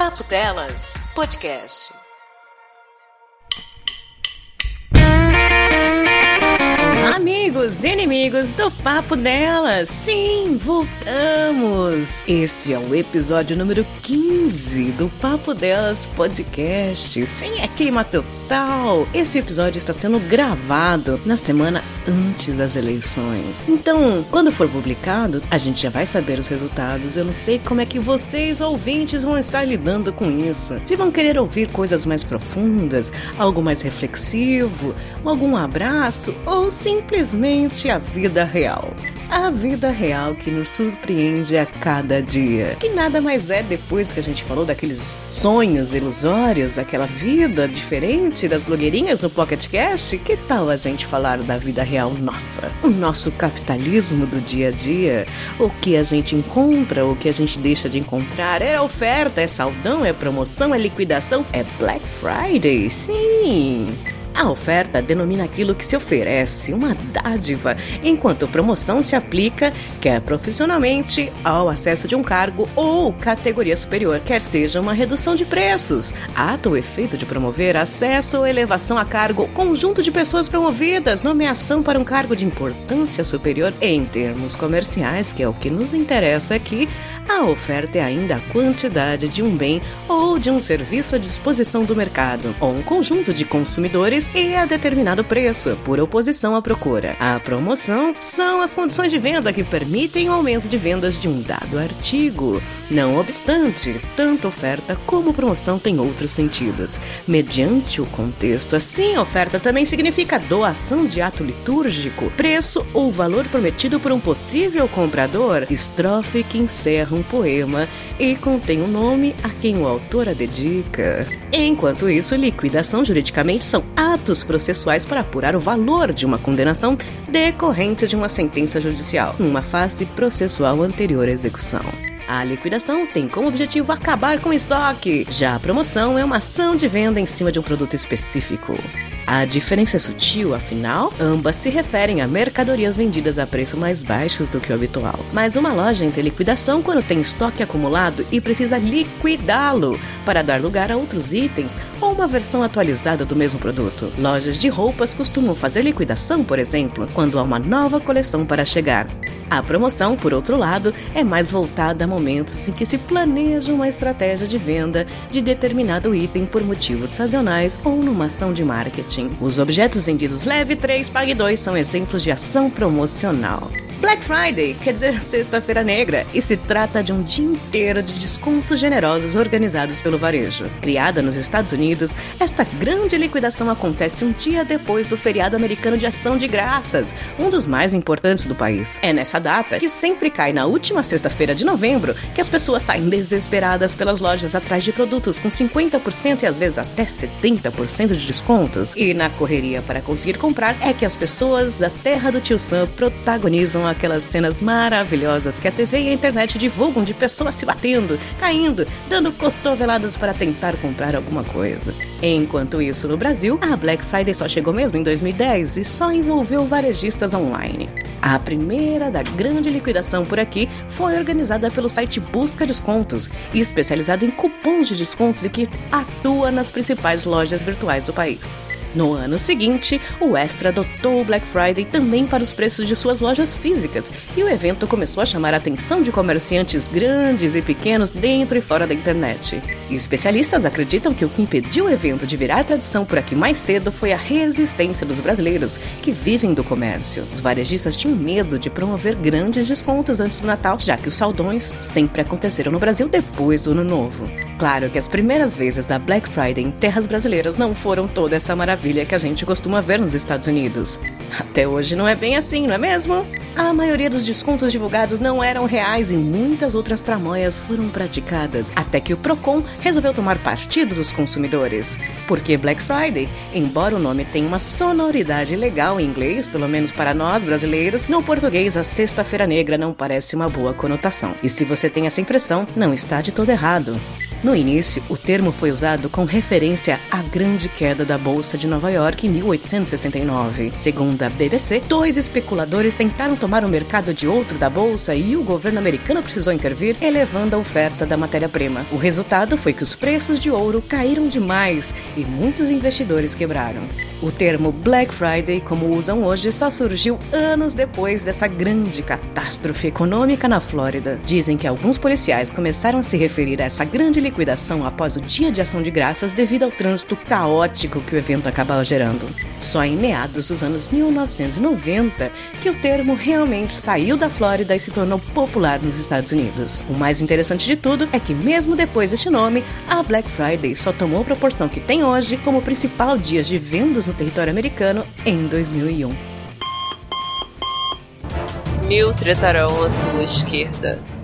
Papo Delas Podcast. Amigos e inimigos do Papo Delas, sim, voltamos! Este é o episódio número 15 do Papo Delas Podcast. Sim, é queima total! Esse episódio está sendo gravado na semana antes das eleições. Então, quando for publicado, a gente já vai saber os resultados. Eu não sei como é que vocês, ouvintes, vão estar lidando com isso. Se vão querer ouvir coisas mais profundas, algo mais reflexivo, algum abraço ou simplesmente a vida real. A vida real que nos surpreende a cada dia. Que nada mais é depois que a gente falou daqueles sonhos ilusórios, aquela vida diferente das blogueirinhas no Pocket Cast. Que tal a gente falar da vida real nossa? O nosso capitalismo do dia a dia, o que a gente encontra, o que a gente deixa de encontrar, é oferta, é saldão, é promoção, é liquidação, é Black Friday, sim! A oferta denomina aquilo que se oferece, uma dádiva, enquanto promoção se aplica, quer profissionalmente, ao acesso de um cargo ou categoria superior, quer seja uma redução de preços. Ato ou efeito de promover acesso ou elevação a cargo, conjunto de pessoas promovidas, nomeação para um cargo de importância superior em termos comerciais, que é o que nos interessa aqui, a oferta é ainda a quantidade de um bem ou de um serviço à disposição do mercado, ou um conjunto de consumidores e a determinado preço, por oposição à procura. A promoção são as condições de venda que permitem o aumento de vendas de um dado artigo. Não obstante, tanto oferta como promoção têm outros sentidos. Mediante o contexto, assim, oferta também significa doação de ato litúrgico, preço ou valor prometido por um possível comprador, estrofe que encerra um poema e contém o um nome a quem o autor a dedica. Enquanto isso, liquidação juridicamente são atos processuais para apurar o valor de uma condenação decorrente de uma sentença judicial, uma fase processual anterior à execução. A liquidação tem como objetivo acabar com o estoque, já a promoção é uma ação de venda em cima de um produto específico. A diferença é sutil, afinal, ambas se referem a mercadorias vendidas a preços mais baixos do que o habitual. Mas uma loja entra em liquidação quando tem estoque acumulado e precisa liquidá-lo para dar lugar a outros itens ou uma versão atualizada do mesmo produto. Lojas de roupas costumam fazer liquidação, por exemplo, quando há uma nova coleção para chegar. A promoção, por outro lado, é mais voltada a momentos em que se planeja uma estratégia de venda de determinado item por motivos sazonais ou numa ação de marketing. Os objetos vendidos leve 3, pague 2 são exemplos de ação promocional. Black Friday quer dizer Sexta-feira Negra e se trata de um dia inteiro de descontos generosos organizados pelo varejo. Criada nos Estados Unidos, esta grande liquidação acontece um dia depois do feriado americano de Ação de Graças, um dos mais importantes do país. É nessa data, que sempre cai na última sexta-feira de novembro, que as pessoas saem desesperadas pelas lojas atrás de produtos com 50% e às vezes até 70% de descontos. E na correria para conseguir comprar é que as pessoas da terra do tio Sam protagonizam aquelas cenas maravilhosas que a TV e a internet divulgam de pessoas se batendo, caindo, dando cotoveladas para tentar comprar alguma coisa. Enquanto isso, no Brasil, a Black Friday só chegou mesmo em 2010 e só envolveu varejistas online. A primeira da grande liquidação por aqui foi organizada pelo site Busca Descontos especializado em cupons de descontos e que atua nas principais lojas virtuais do país. No ano seguinte, o Extra adotou o Black Friday também para os preços de suas lojas físicas, e o evento começou a chamar a atenção de comerciantes grandes e pequenos dentro e fora da internet. E especialistas acreditam que o que impediu o evento de virar tradição por aqui mais cedo foi a resistência dos brasileiros que vivem do comércio. Os varejistas tinham medo de promover grandes descontos antes do Natal, já que os saldões sempre aconteceram no Brasil depois do Ano Novo. Claro que as primeiras vezes da Black Friday em terras brasileiras não foram toda essa maravilha que a gente costuma ver nos Estados Unidos. Até hoje não é bem assim, não é mesmo? A maioria dos descontos divulgados não eram reais e muitas outras tramóias foram praticadas, até que o Procon resolveu tomar partido dos consumidores. Porque Black Friday, embora o nome tenha uma sonoridade legal em inglês, pelo menos para nós brasileiros, no português a Sexta-feira Negra não parece uma boa conotação. E se você tem essa impressão, não está de todo errado. No início, o termo foi usado com referência à grande queda da Bolsa de Nova York em 1869. Segundo a BBC, dois especuladores tentaram tomar o mercado de outro da Bolsa e o governo americano precisou intervir, elevando a oferta da matéria-prima. O resultado foi que os preços de ouro caíram demais e muitos investidores quebraram. O termo Black Friday, como usam hoje, só surgiu anos depois dessa grande catástrofe econômica na Flórida. Dizem que alguns policiais começaram a se referir a essa grande liquidação após o Dia de Ação de Graças devido ao trânsito caótico que o evento acabava gerando. Só em meados dos anos 1990 que o termo realmente saiu da Flórida e se tornou popular nos Estados Unidos. O mais interessante de tudo é que, mesmo depois deste nome, a Black Friday só tomou a proporção que tem hoje como principal dia de vendas no território americano em 2001. Mil tretarão à sua esquerda.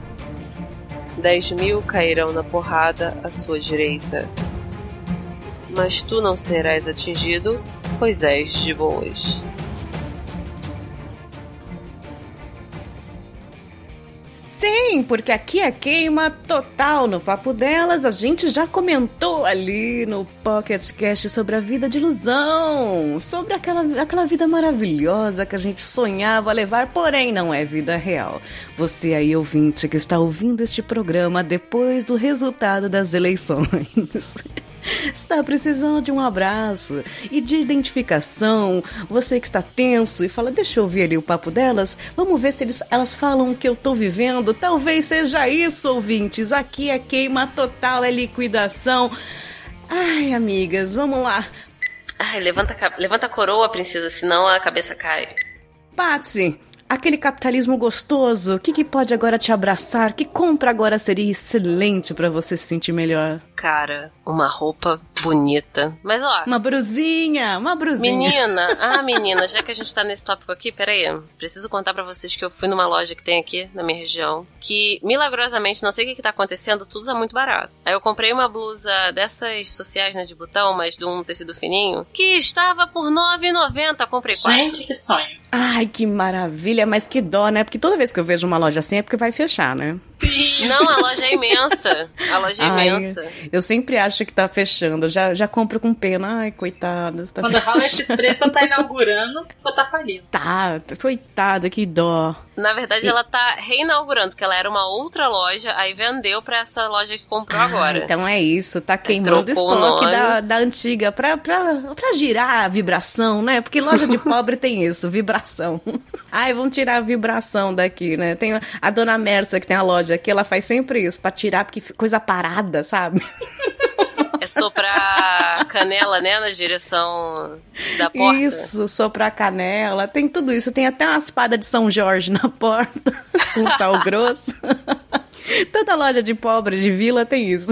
Dez mil cairão na porrada à sua direita. Mas tu não serás atingido, pois és de boas. Sim, porque aqui é queima total no papo delas. A gente já comentou ali no Pocket Cast sobre a vida de ilusão, sobre aquela, aquela vida maravilhosa que a gente sonhava levar, porém não é vida real. Você aí, ouvinte, que está ouvindo este programa depois do resultado das eleições. está precisando de um abraço e de identificação. Você que está tenso e fala, deixa eu ouvir ali o papo delas, vamos ver se eles, elas falam o que eu estou vivendo. Talvez seja isso, ouvintes. Aqui é queima total, é liquidação. Ai, amigas, vamos lá. Ai, levanta, levanta a coroa, princesa, senão a cabeça cai. Patsy, aquele capitalismo gostoso, o que, que pode agora te abraçar? Que compra agora seria excelente para você se sentir melhor? Cara, uma roupa bonita. Mas ó. Uma brusinha, uma brusinha. Menina, ah, menina, já que a gente tá nesse tópico aqui, peraí. Preciso contar para vocês que eu fui numa loja que tem aqui na minha região. Que milagrosamente, não sei o que, que tá acontecendo, tudo tá muito barato. Aí eu comprei uma blusa dessas sociais, né, de botão, mas de um tecido fininho, que estava por R$ 9,90. Comprei quatro. Gente, que sonho. Ai, que maravilha, mas que dó, né? Porque toda vez que eu vejo uma loja assim é porque vai fechar, né? Sim. Não, a loja é imensa. A loja é Ai, imensa. Eu sempre acho que tá fechando. Já, já compro com pena. Ai, coitada. Tá Quando fala esse preço, tá inaugurando ou tá falindo. Tá, coitada, que dó. Na verdade, e... ela tá reinaugurando, porque ela era uma outra loja, aí vendeu pra essa loja que comprou ah, agora. Então é isso, tá queimando o estoque da, da antiga pra, pra, pra girar a vibração, né? Porque loja de pobre tem isso, vibração. Ai, vamos tirar a vibração daqui, né? Tem a dona Mersa que tem a loja aqui, ela faz sempre isso, pra tirar, porque coisa parada, sabe? É soprar canela, né? Na direção da porta. Isso, soprar canela. Tem tudo isso. Tem até uma espada de São Jorge na porta. com sal grosso. Toda loja de pobre de vila tem isso.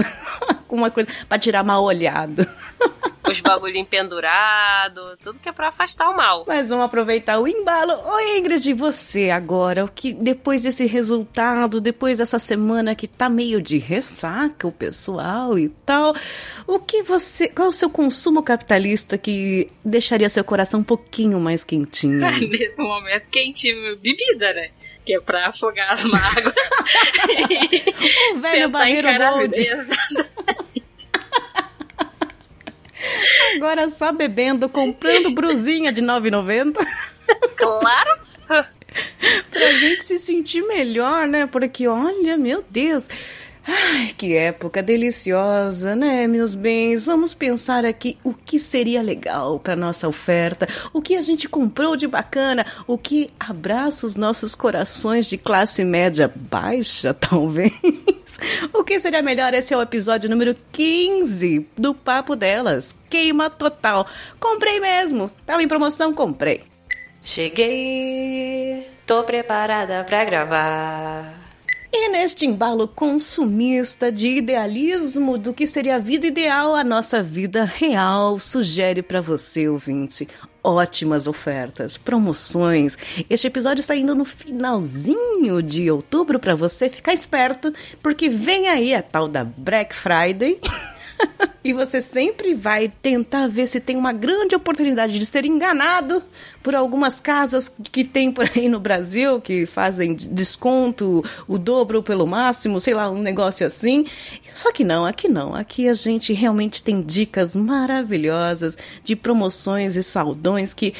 Uma coisa pra tirar mal olhado os bagulhinhos pendurados, tudo que é pra afastar o mal. Mas vamos aproveitar o embalo. Oi, Ingrid, você agora, o que depois desse resultado, depois dessa semana que tá meio de ressaca o pessoal e tal, o que você, qual é o seu consumo capitalista que deixaria seu coração um pouquinho mais quentinho? Nesse momento, quentinho, bebida, né? que é pra afogar as mágoas. o velho barreiro gold. Exatamente. Agora só bebendo, comprando brusinha de 9,90. Claro! pra gente se sentir melhor, né? Porque olha, meu Deus. Ai, que época deliciosa, né, meus bens? Vamos pensar aqui o que seria legal para nossa oferta, o que a gente comprou de bacana, o que abraça os nossos corações de classe média baixa, talvez. O que seria melhor? Esse é o episódio número 15 do Papo Delas. Queima total. Comprei mesmo. Tava em promoção, comprei. Cheguei, tô preparada pra gravar. E neste embalo consumista de idealismo do que seria a vida ideal, a nossa vida real sugere para você, ouvinte, ótimas ofertas, promoções. Este episódio está indo no finalzinho de outubro para você ficar esperto, porque vem aí a tal da Black Friday. e você sempre vai tentar ver se tem uma grande oportunidade de ser enganado por algumas casas que tem por aí no Brasil que fazem desconto o dobro pelo máximo, sei lá, um negócio assim. Só que não, aqui não. Aqui a gente realmente tem dicas maravilhosas de promoções e saldões que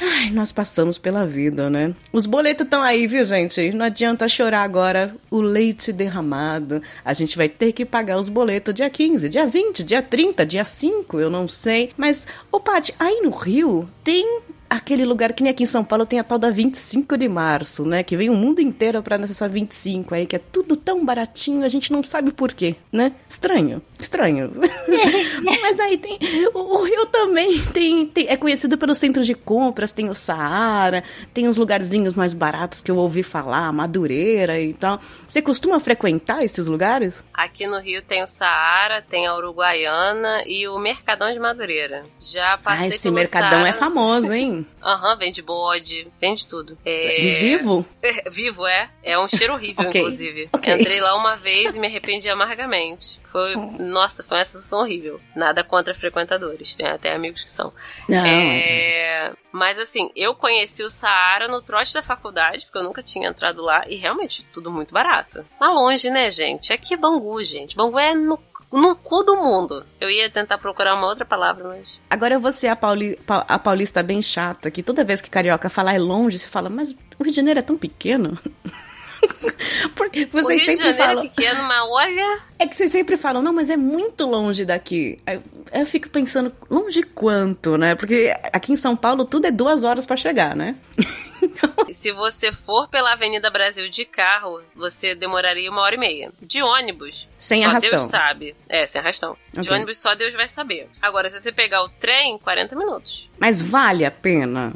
Ai, nós passamos pela vida, né? Os boletos estão aí, viu, gente? Não adianta chorar agora o leite derramado. A gente vai ter que pagar os boletos dia 15, dia 20, dia 30, dia 5, eu não sei. Mas, ô Paty, aí no Rio tem aquele lugar que nem aqui em São Paulo tem a tal da 25 de março, né? Que vem o mundo inteiro pra nessa 25 aí, que é tudo tão baratinho, a gente não sabe por quê, né? Estranho, estranho. Mas aí tem. O, Rio também tem, tem, É conhecido pelos centros de compras, tem o Saara, tem os lugarzinhos mais baratos que eu ouvi falar, Madureira e tal. Você costuma frequentar esses lugares? Aqui no Rio tem o Saara, tem a Uruguaiana e o Mercadão de Madureira. Já passei Ah, esse Mercadão Saara. é famoso, hein? Aham, vende bode, vende tudo. É... Vivo? Vivo, é. É um cheiro horrível, Ok, inclusive. ok. Entrei lá uma vez e me arrependi amargamente. Foi, nossa, foi uma sensação horrível. Nada contra frequentadores, tem até amigos que são. Não. É, Mas assim, eu conheci o Saara no trote da faculdade, porque eu nunca tinha entrado lá, e realmente tudo muito barato. Mas longe, né, gente? Aqui é Bangu, gente. Bangu é no, no cu do mundo. Eu ia tentar procurar uma outra palavra, mas. Agora eu vou ser a, pauli, pa- a paulista bem chata, que toda vez que carioca falar é longe, você fala, mas o Rio de Janeiro é tão pequeno. Porque o vocês Rio de sempre Janeiro falam. é pequeno, mas olha. É que vocês sempre falam, não, mas é muito longe daqui. Aí Eu fico pensando, longe quanto, né? Porque aqui em São Paulo tudo é duas horas pra chegar, né? Se você for pela Avenida Brasil de carro, você demoraria uma hora e meia. De ônibus, Sem só arrastão. Deus sabe. É, sem arrastão. De Ok. ônibus só Deus vai saber. Agora, se você pegar o trem, 40 minutos. Mas vale a pena.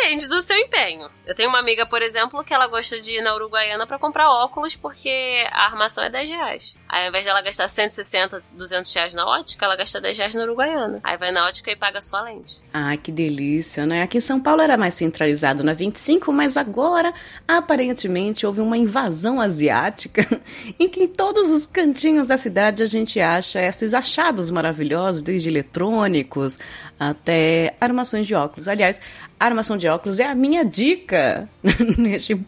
Depende do seu empenho. Eu tenho uma amiga, por exemplo, que ela gosta de ir na Uruguaiana pra comprar óculos porque a armação é 10 reais. Aí, ao invés dela gastar 160, 200 reais na ótica, ela gasta 10 reais na Uruguaiana. Aí vai na ótica e paga a lente. Ai, que delícia, né? Aqui em São Paulo era mais centralizado na 25, mas agora, aparentemente, houve uma invasão asiática em que em todos os cantinhos da cidade a gente acha esses achados maravilhosos, desde eletrônicos até armações de óculos. Aliás, armação de óculos é a minha dica neste,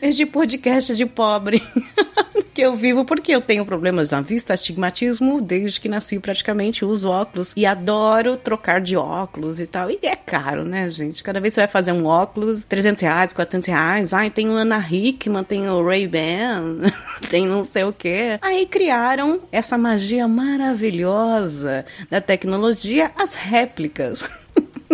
neste podcast de pobre que eu vivo, porque eu tenho problemas na vista, astigmatismo, desde que nasci praticamente uso óculos e adoro trocar de óculos e tal. E é caro, né, gente? Cada vez você vai fazer um óculos, 300 reais, 400 reais. Ai, tem o Ana Hickman, tem o Ray-Ban, tem não sei o quê. Aí criaram essa magia maravilhosa da tecnologia, as réplicas.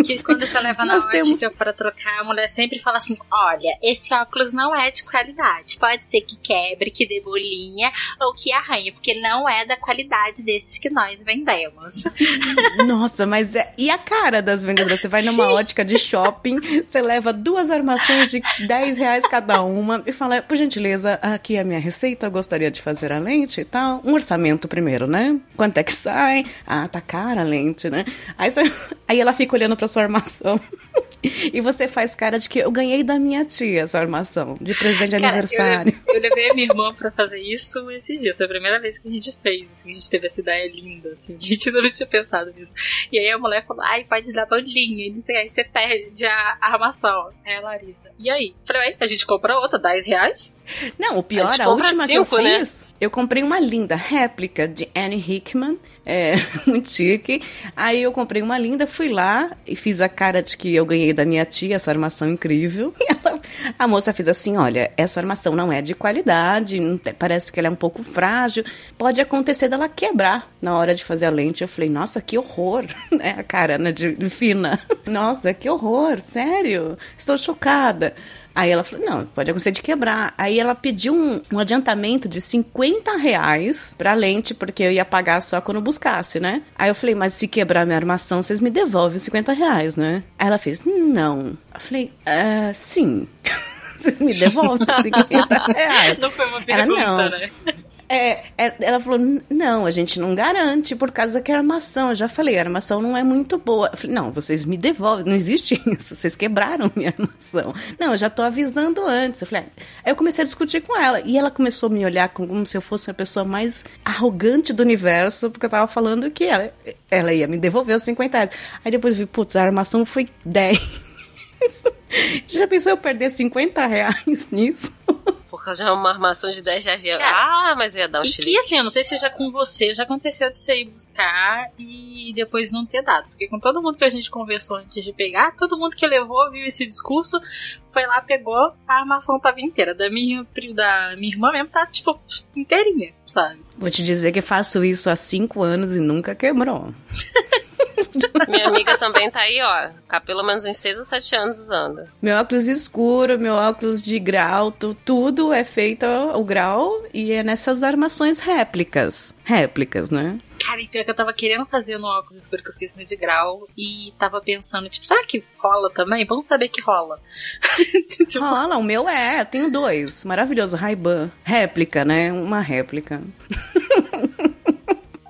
Que quando você leva na Nós ótica temos- pra trocar, a mulher sempre fala assim: olha, esse óculos não é de qualidade. Pode ser que quebre, que dê bolinha ou que arranhe, porque não é da qualidade desses que nós vendemos. Nossa, mas é... e a cara das vendedoras? Você vai numa ótica de shopping, você leva duas armações de 10 reais cada uma e fala, por gentileza, aqui é a minha receita, eu gostaria de fazer a lente e tal. Um orçamento primeiro, né? Quanto é que sai? Ah, tá cara a lente, né? Aí, você- Aí ela fica olhando pra sua armação. E você faz cara de que eu ganhei da minha tia essa armação, de presente de Cara, aniversário. Eu, eu levei a minha irmã pra fazer isso esses dias. Foi a primeira vez que a gente fez. assim, a gente teve essa ideia linda, assim. A gente não tinha pensado nisso. E aí a mulher falou: ai, pode dar bolinha. E não sei, aí você perde a armação. É a Larissa. E aí? Falei, "Ué, a gente compra outra, 10 reais? Não, o pior, A a, última cinco, que eu né? Eu comprei uma linda réplica de Anne Hickman, é, muito chique. Aí eu comprei uma linda, fui lá e fiz a cara de que eu ganhei da minha tia essa armação incrível. E ela- a moça fez assim, olha, essa armação não é de qualidade, parece que ela é um pouco frágil, pode acontecer dela quebrar na hora de fazer a lente. Eu falei, nossa, que horror, né, a cara né, de, de fina. Nossa, que horror, sério, estou chocada. Aí ela falou, não, pode acontecer de quebrar. Aí ela pediu um, um adiantamento de 50 reais pra lente, porque eu ia pagar só quando buscasse, né? Aí eu falei, mas se quebrar minha armação, vocês me devolvem os 50 reais, né? Aí ela fez, não. Eu falei, ah, sim. Vocês me devolvem os 50 reais. Não foi uma Ela, pergunta, não. né? É, é, ela falou: não, a gente não garante por causa que a armação. Eu já falei, a armação não é muito boa. Eu falei, não, vocês me devolvem, não existe isso, vocês quebraram minha armação. Não, eu já tô avisando antes. Eu falei, ah. aí eu comecei a discutir com ela. E ela começou a me olhar como se eu fosse a pessoa mais arrogante do universo, porque eu tava falando que ela, ela ia me devolver os 50 reais. Aí depois eu vi, putz, a armação foi 10. Já pensou eu perder 50 reais nisso? Causa de uma armação de 10 reais. ah, mas ia dar um E que assim, eu não sei se já com você já aconteceu de você ir buscar e depois não ter dado. Porque com todo mundo que a gente conversou antes de pegar, todo mundo que levou, viu esse discurso, foi lá, pegou, a armação tava inteira. Da minha, da minha irmã mesmo tá, tipo, inteirinha, sabe? Vou te dizer que faço isso há 5 anos e nunca quebrou. Minha amiga também tá aí, ó. Há pelo menos uns 6 ou 7 anos usando. Meu óculos escuro, meu óculos de grau, tu- tudo é feito o grau e é nessas armações réplicas. Réplicas, né? Cara, e pior que eu tava querendo fazer no óculos escuro que eu fiz no de grau e tava pensando, tipo, será que rola também? Vamos saber que rola. tipo, Rola, o meu é, eu tenho dois. Maravilhoso, Ray-Ban. Réplica, né? Uma réplica.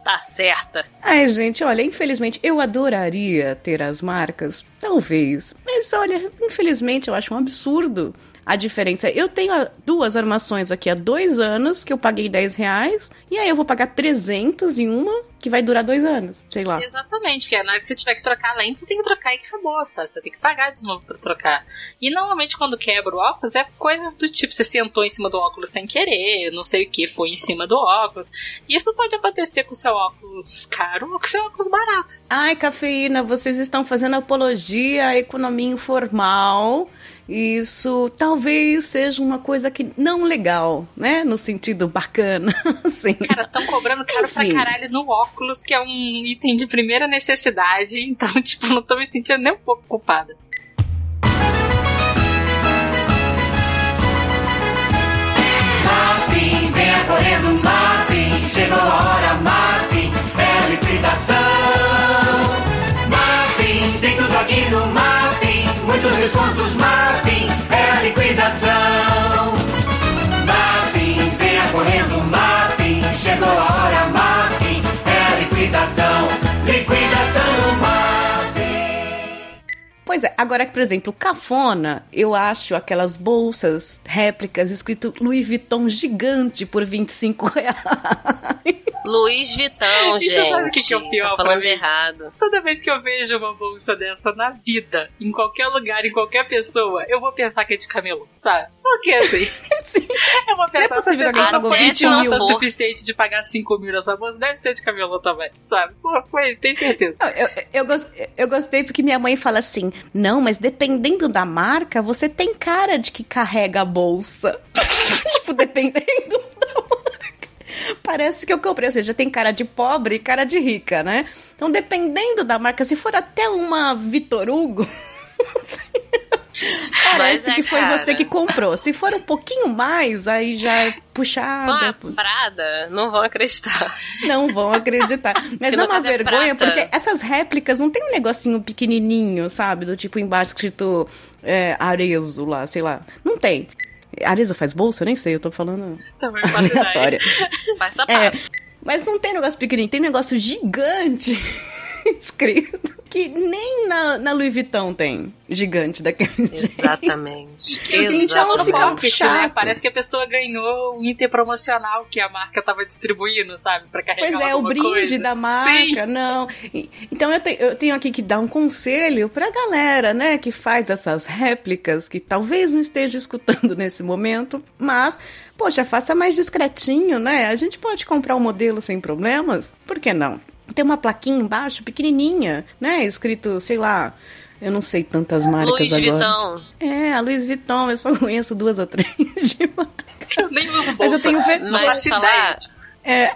Tá certa. Ai, gente, olha, infelizmente eu adoraria ter as marcas, talvez. Mas olha, infelizmente eu acho um absurdo a diferença. Eu tenho ah, duas armações aqui há dois anos que eu paguei 10 reais, e aí eu vou pagar 300 em uma que vai durar dois anos, sei lá. Exatamente, porque na hora que você tiver que trocar a lente, você tem que trocar e acabou, sabe? Você tem que pagar de novo pra trocar. E normalmente quando quebra o óculos é coisas do tipo, você sentou em cima do óculos sem querer, não sei o que, foi em cima do óculos. E isso pode acontecer com o seu óculos caro ou com o seu óculos barato. Ai, cafeína, vocês estão fazendo apologia à economia informal. Isso talvez seja uma coisa que não legal, né? No sentido bacana, assim. Cara, estão cobrando caro pra Enfim. caralho no óculos, que é um item de primeira necessidade, então, tipo, não tô me sentindo nem um pouco culpada. Correndo, É liquidação. Pois é, agora, por exemplo, cafona, eu acho aquelas bolsas réplicas escrito Louis Vuitton gigante por 25 reais. Luiz Vitão, Isso gente. sabe o que que é o pior pra falando mim? errado. Toda vez que eu vejo uma bolsa dessa na vida, em qualquer lugar, em qualquer pessoa, eu vou pensar que é de camelô, sabe? Porque assim, Sim. eu vou pensar é possível se a que pessoa alguém pagou foi 20 mil. idiota o suficiente de pagar 5 mil nessa bolsa, deve ser de camelô também, sabe? Pô, foi, tem certeza. Eu, eu, gos- eu gostei porque minha mãe fala assim: não, mas dependendo da marca, você tem cara de que carrega a bolsa. tipo, dependendo da marca. Parece que eu comprei, ou seja, tem cara de pobre e cara de rica, né? Então, dependendo da marca, se for até uma Vitor Hugo. Parece é que foi cara. você que comprou. Se for um pouquinho mais, aí já é puxada. Uma Prada, não vão acreditar. Não vão acreditar. Mas é uma é vergonha, porque essas réplicas não tem um negocinho pequenininho, sabe? Do tipo embaixo escrito é, Arezo lá, sei lá. Não tem. Arezo faz bolsa? Eu nem sei, eu tô falando Também aleatória. Faz É, sapato. mas não tem negócio pequenininho, tem negócio gigante escrito. Que nem na, na Louis Vuitton tem gigante daquele jeito. Exatamente. Então Exatamente. fica Marketing, né? Parece que a pessoa ganhou um item promocional que a marca tava distribuindo, sabe? Pra carregar Pois é, o brinde coisa. da marca, não. E- Então eu, te- eu tenho aqui que dar um conselho pra galera, né, que faz essas réplicas, que talvez não esteja escutando nesse momento, mas, poxa, faça mais discretinho, né? A gente pode comprar um modelo sem problemas, por que não? Tem uma plaquinha embaixo, pequenininha, né, escrito, sei lá, eu não sei tantas marcas Luiz agora. Vitão. É, a Louis Vuitton, eu só conheço duas ou três de marca. Nem uso bolsa. Mas eu tenho ver- Mas falar. É,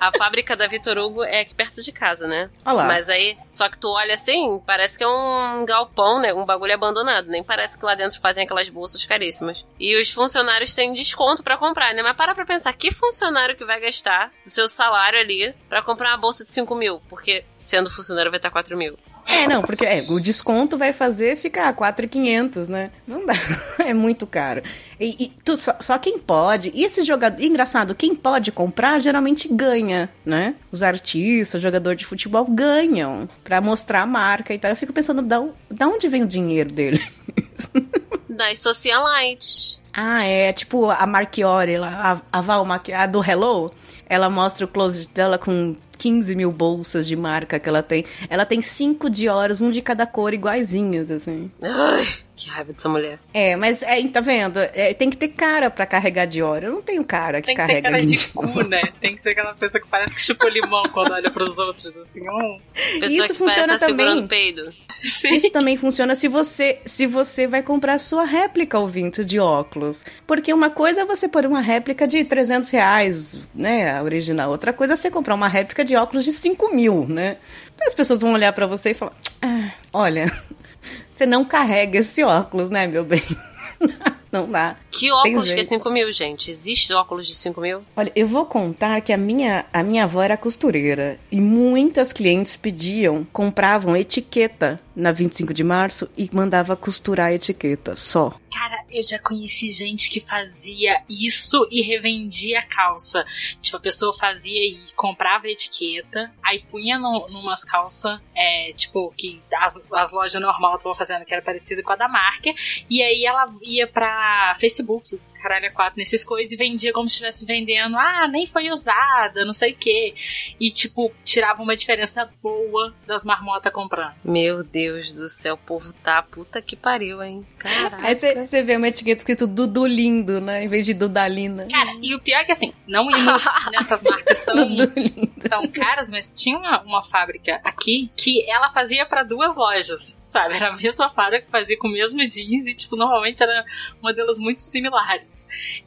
a fábrica da Vitor Hugo é aqui perto de casa, né? Olha lá. Mas aí, só que tu olha assim, parece que é um galpão, né? Um bagulho abandonado. Nem parece que lá dentro fazem aquelas bolsas caríssimas. E os funcionários têm desconto pra comprar, né? Mas para pra pensar, que funcionário que vai gastar do seu salário ali pra comprar uma bolsa de 5 mil? Porque sendo funcionário vai estar 4 mil. É, não, porque é, o desconto vai fazer ficar 4,500, né? Não dá, é muito caro. E, e tu, só, só, quem pode, e esse jogador, engraçado, quem pode comprar geralmente ganha, né? Os artistas, jogador de futebol ganham pra mostrar a marca e tal. Eu fico pensando, da, da onde vem o dinheiro dele? Das socialites. Ah, é, tipo a Marchiori, a, a Val, a do Hello, ela mostra o closet dela com 15 mil bolsas de marca que ela tem. Ela tem cinco Dioras, um de cada cor, iguaizinhos, assim. Ai, que raiva dessa mulher. É, mas é, tá vendo? É, tem que ter cara para carregar Dior. Eu não tenho cara que tem que carrega ter cara de cu, né? Tem que ser aquela pessoa que parece que chupa limão quando olha pros outros, assim. Hum. Pessoa Isso que funciona tá também. Isso também funciona se você se você vai comprar sua réplica ouvinte de óculos. Porque uma coisa é você pôr uma réplica de 300 reais, né? A original. Outra coisa é você comprar uma réplica de óculos de 5 mil, né? Então as pessoas vão olhar para você e falar: ah, olha, você não carrega esse óculos, né, meu bem? Não dá. Que óculos que é jeito. 5 mil, gente? Existe óculos de 5 mil? Olha, eu vou contar que a minha, a minha avó era costureira e muitas clientes pediam, compravam etiqueta na 25 de março e mandava costurar a etiqueta só. Cara, eu já conheci gente que fazia isso e revendia a calça. Tipo, a pessoa fazia e comprava a etiqueta, aí punha no, numas calças, é, tipo, que as, as lojas normal estavam fazendo, que era parecida com a da marca, e aí ela ia pra Facebook, caralho, é quatro nesses coisas, e vendia como se estivesse vendendo, ah, nem foi usada, não sei o quê. E, tipo, tirava uma diferença boa das marmotas comprando. Meu Deus do céu, o povo tá puta que pariu, hein? Caraca. Aí você- vê uma etiqueta escrito Dudu Lindo, né? Em vez de Dudalina. Cara, e o pior é que assim, não indo nessas marcas tão, Dudu Lindo. tão caras, mas tinha uma, uma fábrica aqui que ela fazia pra duas lojas. Sabe, era a mesma fábrica que fazia com o mesmo jeans e, tipo, normalmente eram modelos muito similares.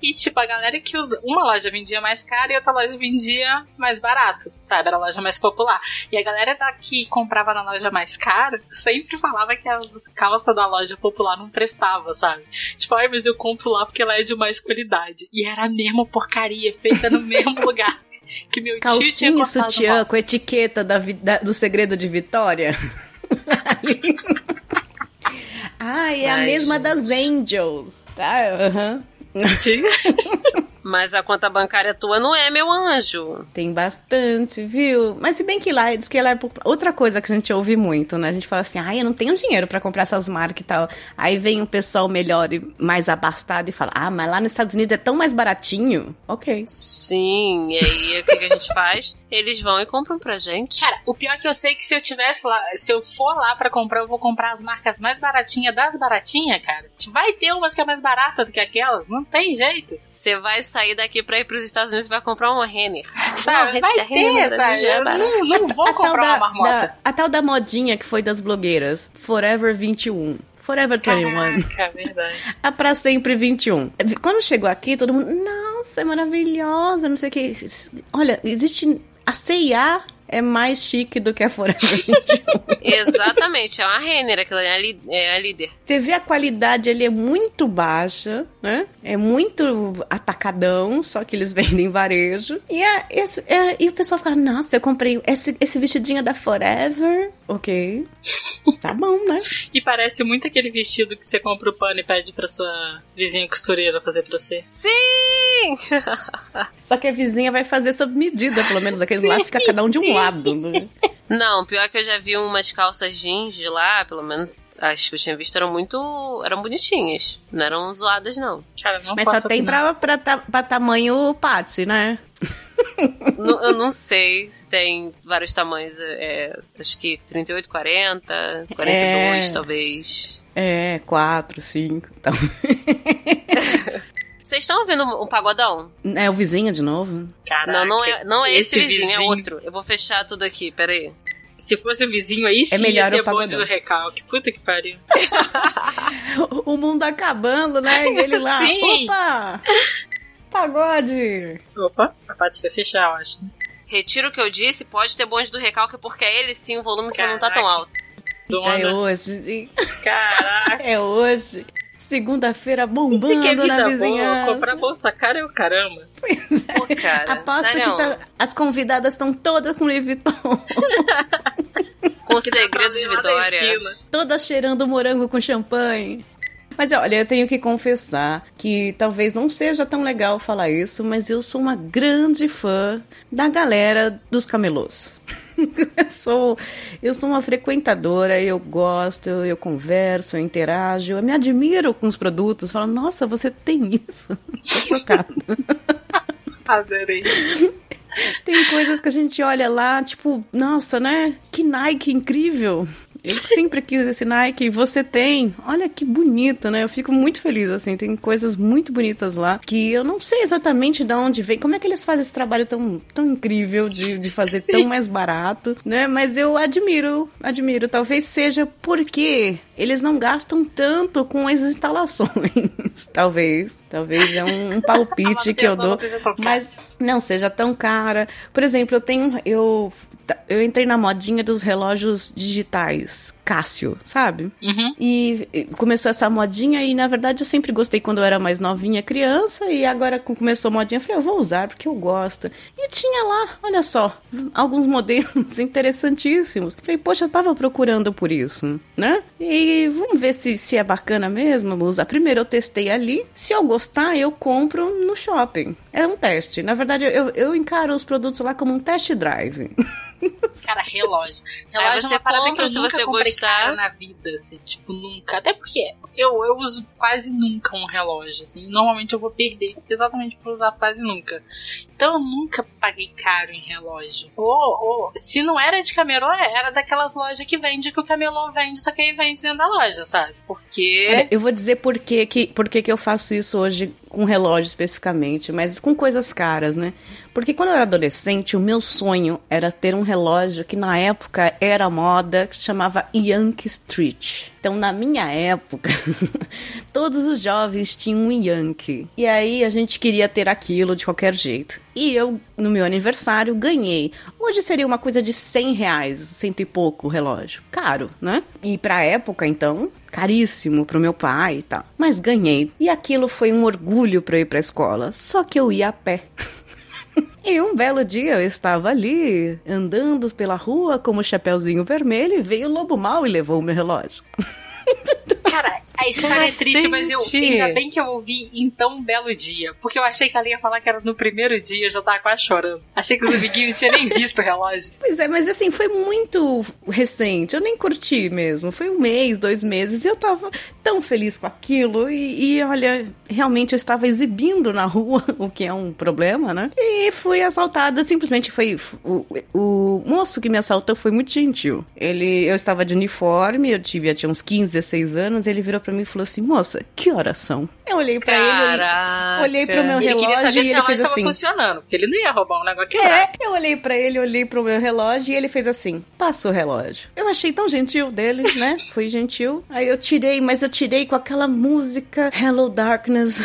E, tipo, a galera que usa. Uma loja vendia mais caro e outra loja vendia mais barato, sabe? Era a loja mais popular. E a galera da que comprava na loja mais cara sempre falava que as calças da loja popular não prestava, sabe? Tipo, ai, mas eu compro lá porque ela é de mais qualidade. E era a mesma porcaria, feita no mesmo lugar. Que meu tio tinha Calcinha e cortado sutiã com etiqueta da, da- do segredo de Vitória. Ali. ah, é a Ai, mesma gente. das Angels. Tá, aham. Tinha. Mas a conta bancária tua não é, meu anjo. Tem bastante, viu? Mas se bem que lá, diz que lá é por- outra coisa que a gente ouve muito, né? A gente fala assim, ai, eu não tenho dinheiro pra comprar essas marcas e tal. Aí vem um pessoal melhor e mais abastado e fala, ah, mas lá nos Estados Unidos é tão mais baratinho. Ok. Sim, e aí o que, que a gente faz? Eles vão e compram pra gente. Cara, o pior é que eu sei que se eu tivesse lá, se eu for lá pra comprar, eu vou comprar as marcas mais baratinhas das baratinhas, cara. Vai ter umas que é mais barata do que aquelas, não tem jeito. Você vai sair daqui pra ir pros Estados Unidos e vai comprar uma Renner. Sabe? Não, Vai se a Renner ter, sabe? já é Eu não, não vou A tal, comprar da, uma marmota. da- a tal da modinha que foi das blogueiras, Forever 21. Forever 21. Caraca, verdade. A pra sempre 21. Quando chegou aqui, todo mundo, nossa, é maravilhosa, não sei o que. Olha, existe. A CIA é mais chique do que a Forever 21. Exatamente, é uma Renner, aquilo ali é a, é líder. Você vê a qualidade, ele é muito baixa, né? É muito atacadão, só que eles vendem varejo. E, é, esse- é- e o pessoal fica, nossa, eu comprei esse, esse vestidinho é da Forever. Ok. Tá bom, né? E parece muito aquele vestido que você compra o pano e pede pra sua vizinha costureira fazer pra você. Sim! Só que a vizinha vai fazer sob medida, pelo menos aqueles lá, fica cada um de um sim. lado. Né? Não, pior que eu já vi umas calças jeans de lá, pelo menos as que eu tinha visto eram muito. eram bonitinhas. Não eram zoadas, não. Cara, não Mas só tem opinar. pra, pra, ta- pra tamanho Patsy, né? Não- eu não sei se tem vários tamanhos. é, acho que 38, 40, 42, É. talvez. É, quatro, cinco. Então. Vocês estão ouvindo um pagodão? É o vizinho de novo? Caraca, não, não é, não é esse, esse vizinho, é outro. Eu vou fechar tudo aqui, peraí. Se fosse o vizinho aí, sim, É melhor ia ser o bonde do recalque. Puta que pariu. O mundo acabando, né? E ele lá. Sim. Opa! Pagode! Opa, a parte vai fechar, eu acho. Retiro o que eu disse, pode ter bonde do recalque, porque é ele sim, o volume só não tá tão Caraca. alto. É Dona. hoje. Caraca. É hoje. Segunda-feira Isso bombando que é na vida boa. vizinhança. Comprar bolsa cara é o caramba. Pô, cara. Aposto sério, que tá- as convidadas estão todas com Louis Vuitton. Com o segredo de Vitória. Toda cheirando morango com champanhe. Mas olha, eu tenho que confessar que talvez não seja tão legal falar isso, mas eu sou uma grande fã da galera dos camelôs. eu, sou, eu sou uma frequentadora, eu gosto, eu, eu converso, eu interajo, eu me admiro com os produtos, falo, nossa, você tem isso. Tô chocada. Adorei. Tem coisas que a gente olha lá, tipo, nossa, né? Que Nike incrível. Eu sempre quis esse Nike e você tem. Olha que bonito, né? Eu fico muito feliz, assim. Tem coisas muito bonitas lá que eu não sei exatamente de onde vem. Como é que eles fazem esse trabalho tão, tão incrível de, de fazer Sim. tão mais barato, né? Mas eu admiro, admiro. Talvez seja porque eles não gastam tanto com as instalações. talvez. Talvez é um, um palpite que eu dou. Mas não seja tão cara. Por exemplo, eu tenho. Eu eu entrei na modinha dos relógios digitais, Cássio, sabe? Uhum. E começou essa modinha e, na verdade, eu sempre gostei quando eu era mais novinha, criança, e agora começou a modinha, eu falei, eu vou usar porque eu gosto. E tinha lá, olha só, alguns modelos interessantíssimos. Falei, poxa, eu tava procurando por isso, né? E vamos ver se, se é bacana mesmo, vou usar. Primeiro eu testei ali, se eu gostar, eu compro no shopping. É um teste. Na verdade, eu, eu encaro os produtos lá como um test drive. Cara, relógio. Relógio é uma parada que eu nunca você comprei gostar. na vida, assim, tipo, nunca. Até porque eu, eu uso quase nunca um relógio, assim. Normalmente eu vou perder exatamente por usar quase nunca. Então eu nunca paguei caro em relógio. Ou, ou se não era de camelô, era daquelas lojas que vende que o camelô vende, só que aí vende dentro da loja, sabe? Porque. eu vou dizer por que, que, por que, que eu faço isso hoje com relógio especificamente, mas com coisas caras, né? Porque quando eu era adolescente, o meu sonho era ter um relógio que na época era moda, que chamava Yankee Street. Então, na minha época, todos os jovens tinham um Yankee. E aí a gente queria ter aquilo de qualquer jeito. E eu, no meu aniversário, ganhei. Hoje seria uma coisa de 100 reais, cento e pouco o relógio. Caro, né? E pra época, então, caríssimo pro meu pai e tal. Mas ganhei. E aquilo foi um orgulho para eu ir pra escola. Só que eu ia a pé. E um belo dia eu estava ali, andando pela rua como Chapeuzinho Vermelho, e veio o lobo mal e levou o meu relógio. Cara, a história é triste, mas eu ainda bem que eu ouvi em tão belo dia. Porque eu achei que ela ia falar que era no primeiro dia, eu já tava quase chorando. Achei que os amiguinhos não tinham nem visto o relógio. Pois é, mas assim, foi muito recente. Eu nem curti mesmo. Foi um mês, dois meses, e eu tava tão feliz com aquilo. E, e olha, realmente eu estava exibindo na rua, o que é um problema, né? E fui assaltada, simplesmente foi. O, o moço que me assaltou foi muito gentil. Ele, eu estava de uniforme, eu tive, tinha uns 15, 16 anos, ele virou para mim e falou assim: Moça, que horas são? Eu olhei para ele, olhei para o meu ele relógio e ele fez assim. funcionando, porque ele não ia roubar um negócio É, eu olhei para ele, olhei para o meu relógio e ele fez assim: Passa o relógio. Eu achei tão gentil dele, né? Foi gentil. Aí eu tirei, mas eu tirei com aquela música Hello Darkness,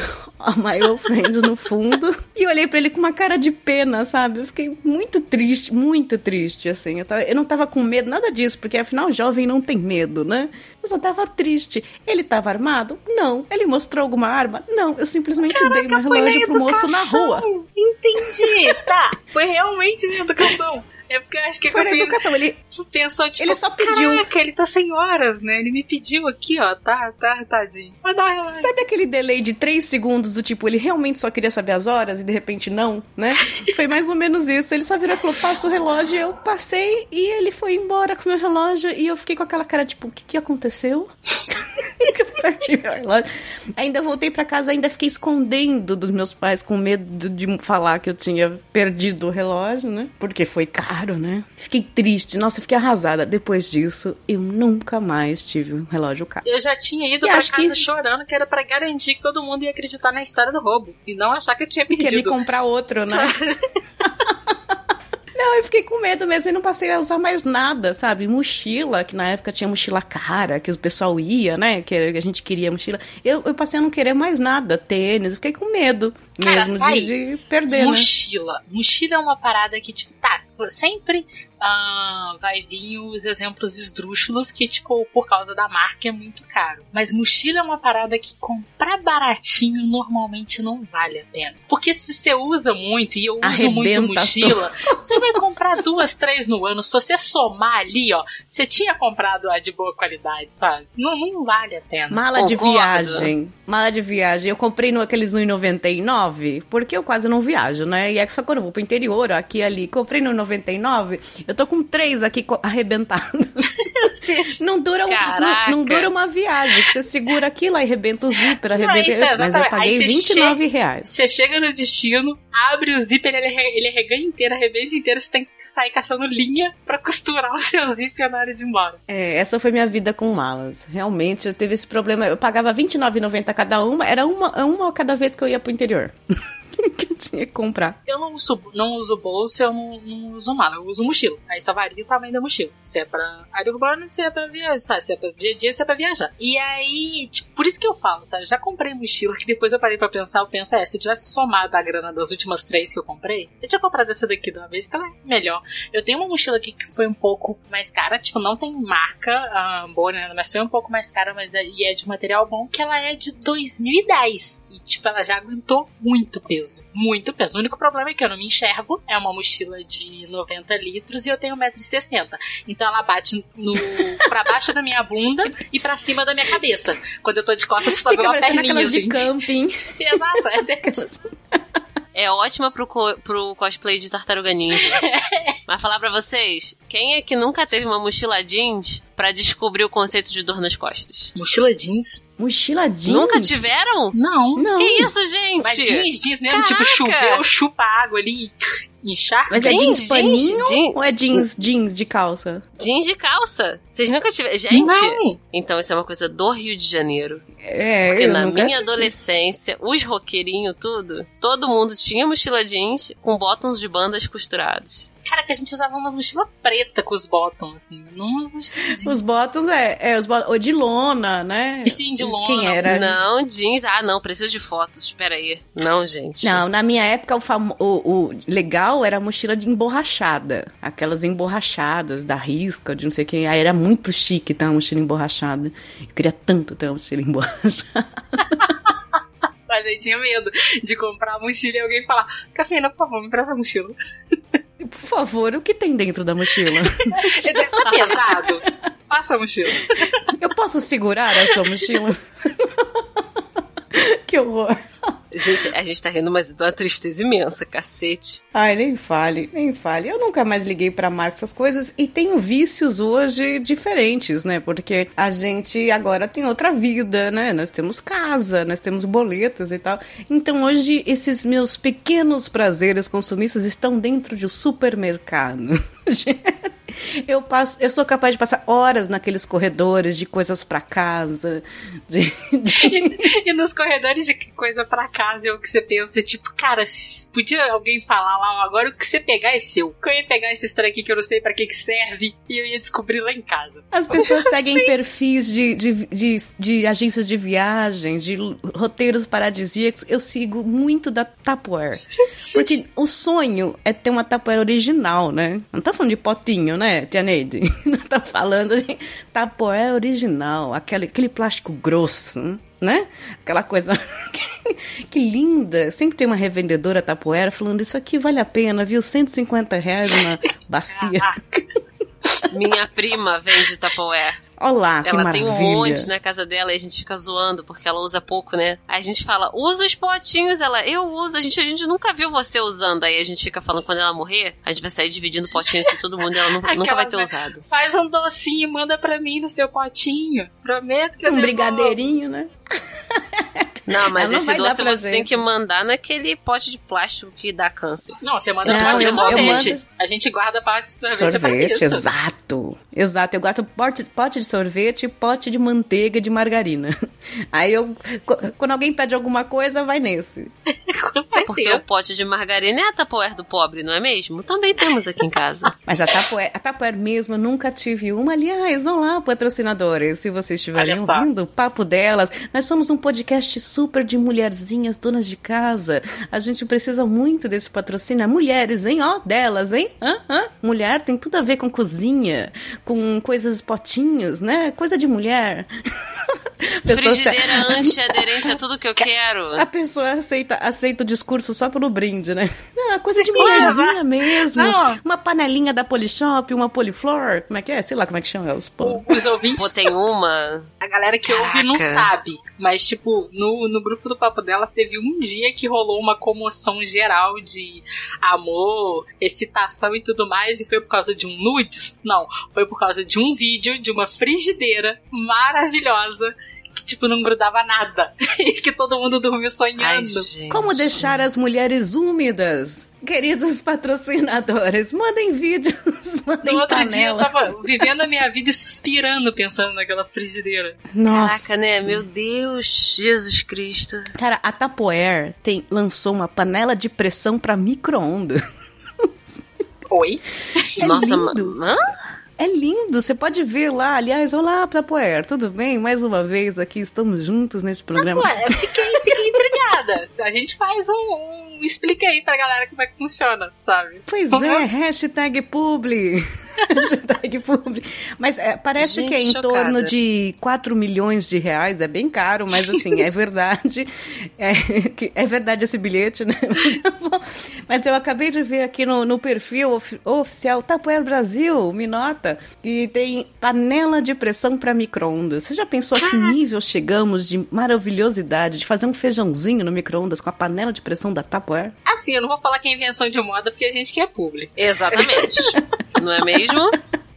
My Old Friend no fundo. e olhei para ele com uma cara de pena, sabe? Eu fiquei muito triste, muito triste, assim. Eu, tava, eu não tava com medo, nada disso, porque afinal jovem não tem medo, né? Eu só tava triste. Ele tava armado? Não. Ele mostrou alguma arma? Não. Eu simplesmente Caraca, dei meu relógio pro moço na rua. Entendi. tá. Foi realmente na educação. É porque eu acho que foi na educação. Ele pensou, tipo, ele só pediu. Caraca, ele tá sem horas, né? Ele me pediu aqui, ó. Tá, tá, tadinho. Mas dá uma Sabe aquele delay de 3 segundos do tipo, ele realmente só queria saber as horas e de repente não, né? foi mais ou menos isso. Ele só virou e falou: passa o relógio. Eu passei e ele foi embora com o meu relógio e eu fiquei com aquela cara, tipo, o que, que aconteceu? eu perdi meu relógio. Ainda voltei para casa, ainda fiquei escondendo dos meus pais com medo de falar que eu tinha perdido o relógio, né? Porque foi caro Claro, né? Fiquei triste, nossa, fiquei arrasada. Depois disso, eu nunca mais tive um relógio caro. Eu já tinha ido e pra casa que... chorando, que era para garantir que todo mundo ia acreditar na história do roubo. E não achar que eu tinha perdido. Queria comprar outro, né? Não, eu fiquei com medo mesmo e não passei a usar mais nada, sabe? Mochila, que na época tinha mochila cara, que o pessoal ia, né? Que a gente queria mochila. Eu, eu passei a não querer mais nada, tênis, eu fiquei com medo mesmo Cara, de, de, perder, mochila. né? Mochila. Mochila é uma parada que, tipo, tá, sempre ah, vai vir os exemplos esdrúxulos que, tipo, por causa da marca é muito caro. Mas mochila é uma parada que comprar baratinho normalmente não vale a pena. Porque se você usa muito, e eu uso Arrebenta muito mochila, você vai comprar duas, três no ano. Se você somar ali, ó, você tinha comprado a de boa qualidade, sabe? Não, não vale a pena. Mala de Concordo. viagem. Mala de viagem. Eu comprei no, aqueles no 99, porque eu quase não viajo, né? E é que só quando eu vou pro interior, ó, aqui e ali. Comprei no 99, eu tô com três aqui arrebentados. não, dura um- não, não dura uma viagem. Você segura aquilo, aí arrebenta o zíper, arrebenta. então, mas eu paguei Aí você 29 reais. Você chega no destino, abre o zíper, ele, ele arreganha inteiro, arrebenta inteiro, você tem que sair caçando linha pra costurar o seu zíper na hora de ir embora. É, essa foi minha vida com malas. Realmente, eu teve esse problema. Eu pagava R$29,90 cada uma, era uma, uma a cada vez que eu ia pro interior. que eu tinha que comprar. Eu não uso, não uso bolsa, eu não, não uso mala, eu uso mochila. Aí só varia o tamanho da mochila. Se é pra área urbana, se é pra viajar, se é pra dia dia, se é pra viajar. E aí, tipo, por isso que eu falo, sabe? Eu já comprei mochila, que depois eu parei pra pensar, eu penso, é, se eu tivesse somado a grana das últimas três que eu comprei, eu tinha comprado essa daqui de uma vez, que ela é melhor. Eu tenho uma mochila aqui que foi um pouco mais cara, tipo, não tem marca ah, boa, né? Mas foi um pouco mais cara, mas é- e é de material bom, que ela é de 2010. E, tipo, ela já aguentou muito peso. Muito peso. O único problema é que eu não me enxergo. É uma mochila de 90 litros e eu tenho 1,60m. Então ela bate no, pra baixo da minha bunda e pra cima da minha cabeça. Quando eu tô de costas, só vê uma perninha. de camping. Exato, é dessas. É ótima pro, co- pro cosplay de tartaruga ninja. Mas falar pra vocês, quem é que nunca teve uma mochila jeans pra descobrir o conceito de dor nas costas? Mochila jeans? Mochila jeans. Nunca tiveram? Não. Não. Que isso, gente? Mas jeans, jeans mesmo, tipo, Caraca! choveu, chupa água ali e encharca. Mas é Jeans, jeans paninho jeans. ou é jeans, jeans de calça? Jeans de calça. Vocês nunca tiveram? Gente, Não. então isso é uma coisa do Rio de Janeiro. É, Porque eu na nunca minha tive. adolescência, os roqueirinhos tudo, todo mundo tinha mochila jeans com bottoms de bandas costurados. Cara, que a gente usava umas mochilas preta com os bottoms, assim. Não umas mochilas jeans. Os bottoms é, é os bottoms, ou de lona, né? E sim, de lona. Quem era? Não, jeans. Ah, não, preciso de fotos. Espera aí. Não, gente. Não, na minha época o, famo- o, o legal era a mochila de emborrachada. Aquelas emborrachadas da risca, de não sei quem. Aí era muito chique ter uma mochila emborrachada. Eu queria tanto ter uma mochila emborrachada. Mas aí tinha medo de comprar a mochila e alguém falar: Cafeína, por favor, me presta a mochila. Por favor, o que tem dentro da mochila? tá pesado? Passa a mochila. Eu posso segurar a sua mochila? que horror. Gente, a gente tá rindo, mas de uma tristeza imensa, cacete. Ai, nem fale, nem fale. Eu nunca mais liguei pra marca essas coisas e tenho vícios hoje diferentes, né? Porque a gente agora tem outra vida, né? Nós temos casa, nós temos boletos e tal. Então hoje esses meus pequenos prazeres consumistas estão dentro de um supermercado. Eu passo, eu sou capaz de passar horas naqueles corredores de coisas pra casa, de, de- E nos corredores de coisa pra casa é o que você pensa, tipo, cara, podia alguém falar lá, agora o que você pegar é seu. Que eu ia pegar esse trem aqui que eu não sei pra que que serve e eu ia descobrir lá em casa. As pessoas seguem perfis de, de, de, de agências de viagem, de roteiros paradisíacos. Eu sigo muito da Tupperware. Porque o sonho é ter uma Tupperware original, né? Não tá falando de potinho, né, Tia Neide? Tá falando de Tupperware original. Aquele, aquele plástico grosso, né? Aquela coisa... que linda! Sempre tem uma revendedora Tupperware falando isso aqui vale a pena, viu? 150 reais uma bacia. Minha prima vende Tupperware. Olá, que Ela maravilha. tem um monte na casa dela e a gente fica zoando porque ela usa pouco, né? Aí a gente fala, usa os potinhos. Ela, eu uso. A gente, a gente nunca viu você usando. Aí a gente fica falando, quando ela morrer, a gente vai sair dividindo potinhos com todo mundo e ela nu- nunca vai ter usado. Faz um docinho, manda pra mim no seu potinho. Prometo que eu Um brigadeirinho, né? Não, mas não esse doce você tem que mandar naquele pote de plástico que dá câncer. Não, você manda Não, pote de sorvete. mando- A gente guarda parte de sorvete, pra Sorvete, isso. exato. Exato. Eu gosto pote, pote de sorvete e pote de manteiga e de margarina. Aí eu. qu- Quando alguém pede alguma coisa, vai nesse. Com É porque o pote de margarina é a Tupperware do pobre, não é mesmo? Também temos aqui em casa. Mas a Tupperware, a Tupperware mesmo, eu nunca tive uma. Aliás, olá, patrocinadores. Se vocês estiverem ouvindo o papo delas, nós somos um podcast super de mulherzinhas, donas de casa. A gente precisa muito desse patrocínio. Mulheres, hein? Ó, delas, hein? Hã? Hã? Mulher tem tudo a ver com cozinha, com coisas potinhos, né? Coisa de mulher. Frigideira anti-aderente a tudo que eu quero. A pessoa aceita, aceita o discurso só pelo brinde, né? Não, é coisa de mulherzinha mesmo. Não. Uma panelinha da Polishop, uma Poliflor. Como é que é? Sei lá como é que chama os pão. O- Os ouvintes, Pô, tem uma. a galera que ouve não Caraca. sabe. Mas, tipo, no, no grupo do Papo Delas teve um dia que rolou uma comoção geral de amor, excitação e tudo mais. E foi por causa de um nudes? Não. Foi por causa de um vídeo de uma frigideira maravilhosa. Que, tipo, não grudava nada. E que todo mundo dormiu sonhando. Ai. Como deixar as mulheres úmidas? Queridos patrocinadores, mandem vídeos, mandem No outro dia eu panela. tava vivendo a minha vida e suspirando pensando naquela frigideira. Nossa. Caraca, né? Meu Deus, Jesus Cristo. Cara, a Tupperware tem, lançou uma panela de pressão pra micro-ondas. Oi? É Nossa, lindo. ma- hã? É lindo, você pode ver lá. Aliás, olá, Tupperware, tudo bem? Mais uma vez aqui, estamos juntos nesse programa. Eu fiquei, fiquei intrigada. A gente faz um, um. Explica aí pra galera como é que funciona, sabe? Pois Como é, hashtag publi. hashtag publi. Mas é, parece Gente, que é em chocada. torno de 4 milhões de reais, é bem caro, mas assim, é verdade. É, é verdade esse bilhete, né? Mas eu, vou- Mas eu acabei de ver aqui no, no perfil ofi- oficial Tupperware Brasil, me nota, que tem panela de pressão para micro-ondas. Você já pensou a que nível chegamos de maravilhosidade de fazer um feijãozinho no micro-ondas com a panela de pressão da Tupperware? Assim, eu não vou falar que é invenção de moda porque a gente quer público. Exatamente. não é mesmo?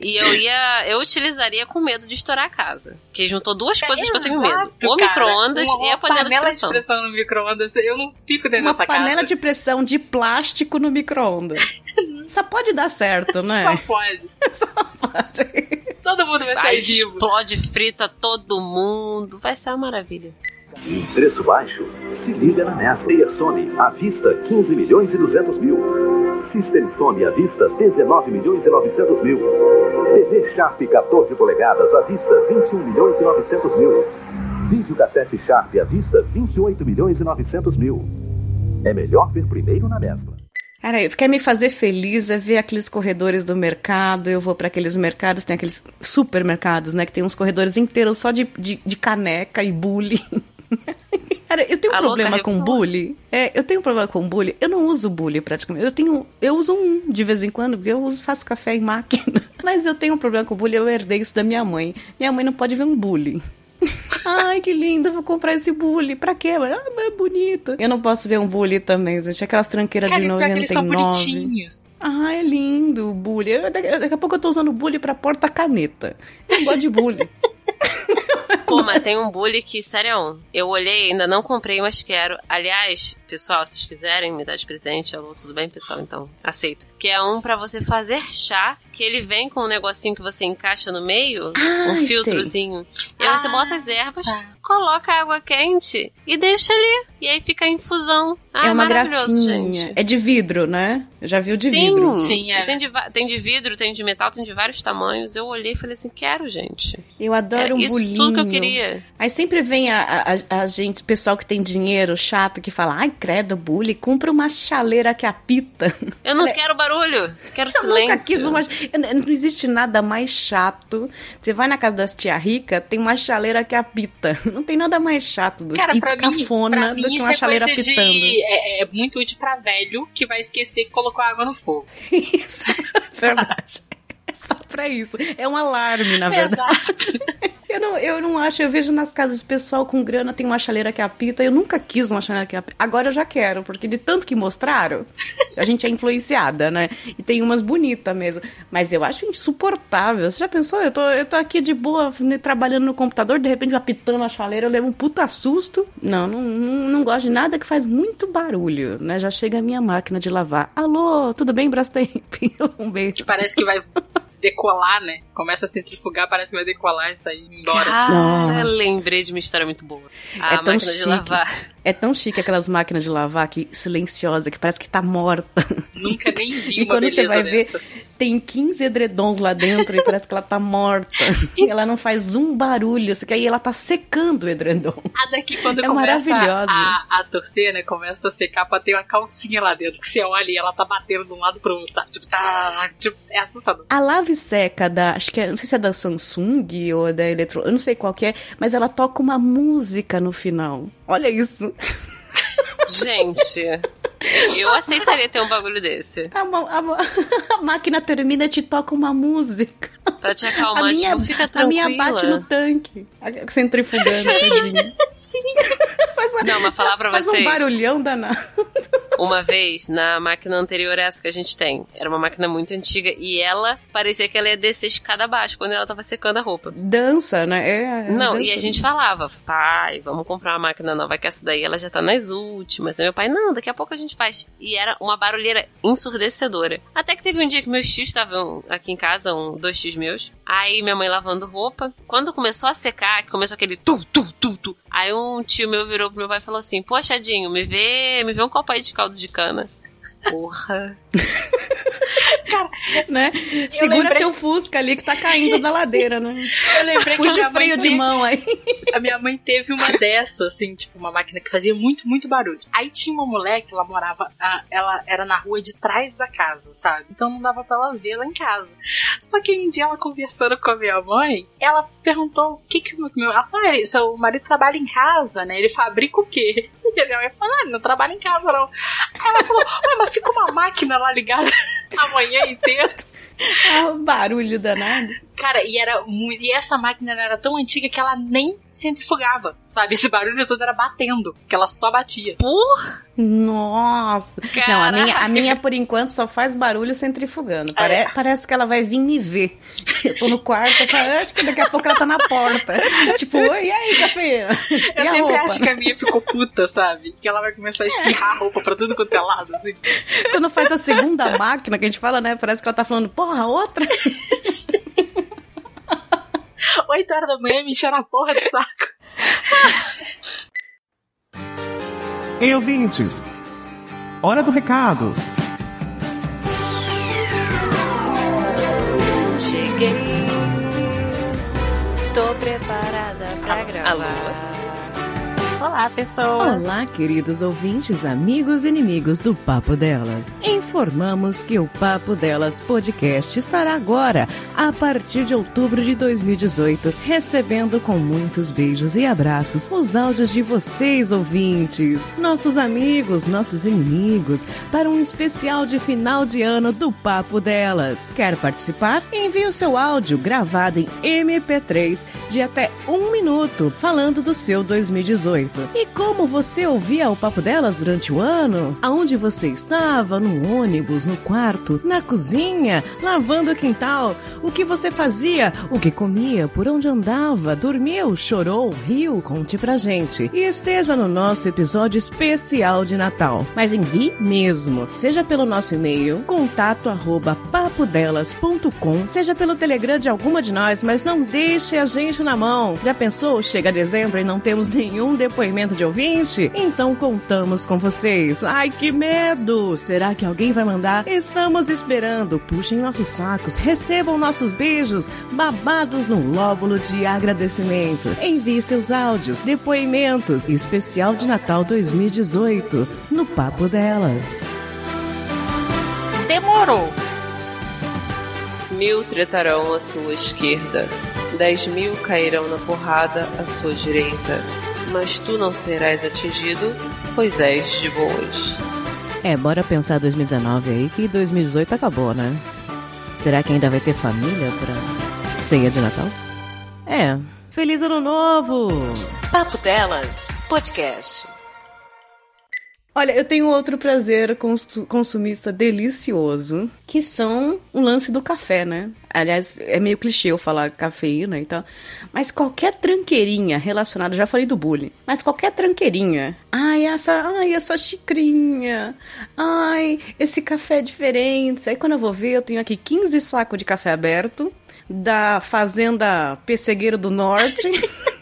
E eu ia. Eu utilizaria com medo de estourar a casa. Que juntou duas coisas que eu tenho medo: o micro-ondas Uma- e a uma panela, de pressão. de pressão no micro-ondas. Eu não fico dentro Uma dessa panela casa. de pressão de plástico no micro-ondas. Só pode dar certo, Só né? pode. Só pode. Todo mundo vai sair vivo. explode, frita todo mundo. Vai ser uma maravilha. Em preço baixo, se liga na Nestle. E a Sony, à vista, 15 milhões e 200 mil. System Sony, à vista, 19 milhões e 900 mil. TV Sharp, 14 polegadas, à vista, 21 milhões e 900 mil. Videocassete Sharp, à vista, 28 milhões e 900 mil. É melhor ver primeiro na Mesbla. Cara, quer me fazer feliz é ver aqueles corredores do mercado. Eu vou para aqueles mercados, tem aqueles supermercados, né? Que tem uns corredores inteiros só de, de, de caneca e bullying. Cara, eu tenho um Alô, problema com bullying. É, eu tenho um problema com bullying. Eu não uso bullying praticamente. Eu tenho, eu uso um de vez em quando, porque eu uso, faço café em máquina. Mas eu tenho um problema com bullying. Eu herdei isso da minha mãe. Minha mãe não pode ver um bullying. Ai, que lindo, vou comprar esse bully. Pra quê? mano? Ah, mas é bonito. Eu não posso ver um bully também, gente. Aquelas tranqueiras Cara, de e pior que eles são 99. bonitinhos. Ah, é lindo o bully. Eu- daqui, daqui a pouco eu tô usando bully pra porta-caneta. Eu gosto de bully. Pô, mas tem um bully que, sério, eu olhei, ainda não comprei, mas quero. Aliás, pessoal, se vocês quiserem me dar de presente, alô, tudo bem, pessoal? Então, aceito. Que é um pra você fazer chá, que ele vem com um negocinho que você encaixa no meio, Ai, um filtrozinho. E aí você Ah, bota as ervas, tá. coloca água quente e deixa ali. E aí fica a infusão. Ah, é uma maravilhoso, gracinha. gente. É de vidro, né? Eu já vi o de Sim, vidro. Sim, é. Tem de, tem de vidro, tem de metal, tem de vários tamanhos. Eu olhei e falei assim, quero, gente. Eu adoro É um isso bolinho. tudo que eu queria. Aí sempre vem a, a, a gente, pessoal que tem dinheiro chato, que fala, ai, credo, bully, compra uma chaleira que apita. Eu não Olha, quero barulho, quero Eu silêncio. nunca quis uma... Não existe nada mais chato. Você vai na casa das tia rica, tem uma chaleira que apita. Não tem nada mais chato do Cara, e pra mim, cafona pra do mim que uma é chaleira coisa apitando. de... É, é muito útil pra velho que vai esquecer que colocou água no fogo. Isso é verdade. É só pra isso. É um alarme, na verdade. Eu não, eu não acho, eu vejo nas casas pessoal com grana tem uma chaleira que apita. Eu nunca quis uma chaleira que apita. Agora eu já quero, porque de tanto que mostraram, a gente é influenciada, né? E tem umas bonitas mesmo. Mas eu acho insuportável. Você já pensou? Eu tô, eu tô aqui de boa, né, trabalhando no computador, de repente apitando a chaleira, eu levo um puta susto. Não, não, não, gosto de nada que faz muito barulho, né? Já chega a minha máquina de lavar. Alô, tudo bem, Brastemp? Um beijo. Parece que vai decolar, né? Começa a centrifugar, parece que vai decolar e sair embora. Nossa. lembrei de uma história muito boa. A É tão máquina de chique. lavar. É tão chique aquelas máquinas de lavar que silenciosa, que parece que tá morta. Nunca nem vi E uma quando você vai dessa. ver, tem 15 edredons lá dentro e parece que ela tá morta. E ela não faz um barulho, só que aí ela tá secando o edredom. A daqui quando É começa a, a torcer, né? Começa a secar pra ter uma calcinha lá dentro. Que você olha e ela tá batendo de um lado pro outro, sabe? Tipo, tá, tipo, é assustador. A lave seca da, acho que é, não sei se é da Samsung ou da Eletro, eu não sei qual que é, mas ela toca uma música no final. Olha isso. Gente, eu aceitaria ter um bagulho desse. A, a a máquina termina te toca uma música. Pra te acalmar, a minha, tipo, fica a tranquila. minha bate no tanque. A- Centrifugando, tadinha. Sim. Faz, uma- Não, mas falar pra faz um vocês. barulhão danado. Uma vez, na máquina anterior a essa que a gente tem, era uma máquina muito antiga e ela parecia que ela ia descer escada abaixo quando ela tava secando a roupa. Dança, né? É, é Não, dança. e a gente falava, pai, vamos comprar uma máquina nova, que essa daí ela já tá nas últimas. Aí meu pai, não, daqui a pouco a gente faz. E era uma barulheira ensurdecedora. Até que teve um dia que meus tios estavam aqui em casa, um, dois tios meus. Aí minha mãe lavando roupa. Quando começou a secar, que começou aquele tu, tu, tu, tu. Aí um tio meu virou pro meu pai e falou assim: Poxa, Dinho, me vê, me vê um copo aí de caldo de cana. Porra. né? Segura lembrei- teu Fusca ali que tá caindo da ladeira, né? Eu lembrei que a Puxa minha o freio de mão aí. A minha mãe teve uma dessa, assim, tipo, uma máquina que fazia muito, muito barulho. Aí tinha uma mulher que ela morava, ah, ela era na rua de trás da casa, sabe? Então não dava pra ela ver lá em casa. Só que um dia ela conversando com a minha mãe, ela perguntou o que que o meu. Ela falou, "Ah, seu marido trabalha em casa, né? Ele fabrica o quê? E a minha mãe falou, ah, ele não trabalha em casa, não. Aí ela falou, ué, mas fica uma máquina lá ligada a manhã inteira. Ah, barulho danado. Cara, e era muito. E essa máquina era tão antiga que ela nem centrifugava, sabe? Esse barulho todo era batendo, que ela só batia. Nossa. Não, a Caraca. minha, a minha, por enquanto, só faz barulho centrifugando. Pare- Parece que ela vai vir me ver. Eu tô no quarto, eu falo, acho que daqui a pouco ela tá na porta. tipo, oi, e aí, cafeína? Eu E sempre roupa? acho que a minha ficou puta, sabe? Que ela vai começar a espirrar a roupa pra tudo quanto é lado. Assim. Quando faz a segunda máquina que a gente fala, né? Parece que ela tá falando, porra, outra? 8 horas da manhã me enchendo a porra do saco. Ei, ouvintes! Hora do recado! Cheguei. Tô preparada pra gravar. Alô? Olá, pessoal. Olá, queridos ouvintes, amigos e inimigos do Papo Delas. Informamos que o Papo Delas podcast estará agora, a partir de outubro de 2018, recebendo com muitos beijos e abraços os áudios de vocês, ouvintes, nossos amigos, nossos inimigos, para um especial de final de ano do Papo Delas. Quer participar? Envie o seu áudio gravado em MP3 de até um minuto, falando do seu 2018. E como você ouvia o papo delas durante o ano? Aonde você estava? No ônibus, no quarto, na cozinha, lavando o quintal? O que você fazia? O que comia? Por onde andava? Dormiu? Chorou? Riu? Conte pra gente. E esteja no nosso episódio especial de Natal. Mas envie mesmo, seja pelo nosso e-mail, contato arroba papodelas.com, seja pelo Telegram de alguma de nós, mas não deixe a gente na mão. Já pensou? Chega dezembro e não temos nenhum depoimento de ouvinte? Então contamos com vocês. Ai, que medo! Será que alguém vai mandar? Estamos esperando. Puxem nossos sacos, recebam nossos beijos, babados no lóbulo de agradecimento. Envie seus áudios, depoimentos, especial de Natal 2018, no Papo Delas. Demorou. Mil tretarão à sua esquerda, dez mil cairão na porrada à sua direita, mas tu não serás atingido, pois és de boas. É, bora pensar 2019 aí que 2018 acabou, né? Será que ainda vai ter família pra ceia de Natal? É. Feliz Ano Novo! Papo Delas Podcast. Olha, eu tenho outro prazer cons- consumista delicioso, que são o lance do café, né? Aliás, é meio clichê eu falar cafeína e tal, mas qualquer tranqueirinha relacionada, já falei do bullying, mas qualquer tranqueirinha, ai, essa, ai, essa xicrinha, ai, esse café é diferente. Aí quando eu vou ver, eu tenho aqui 15 sacos de café aberto da fazenda Pessegueiro do Norte.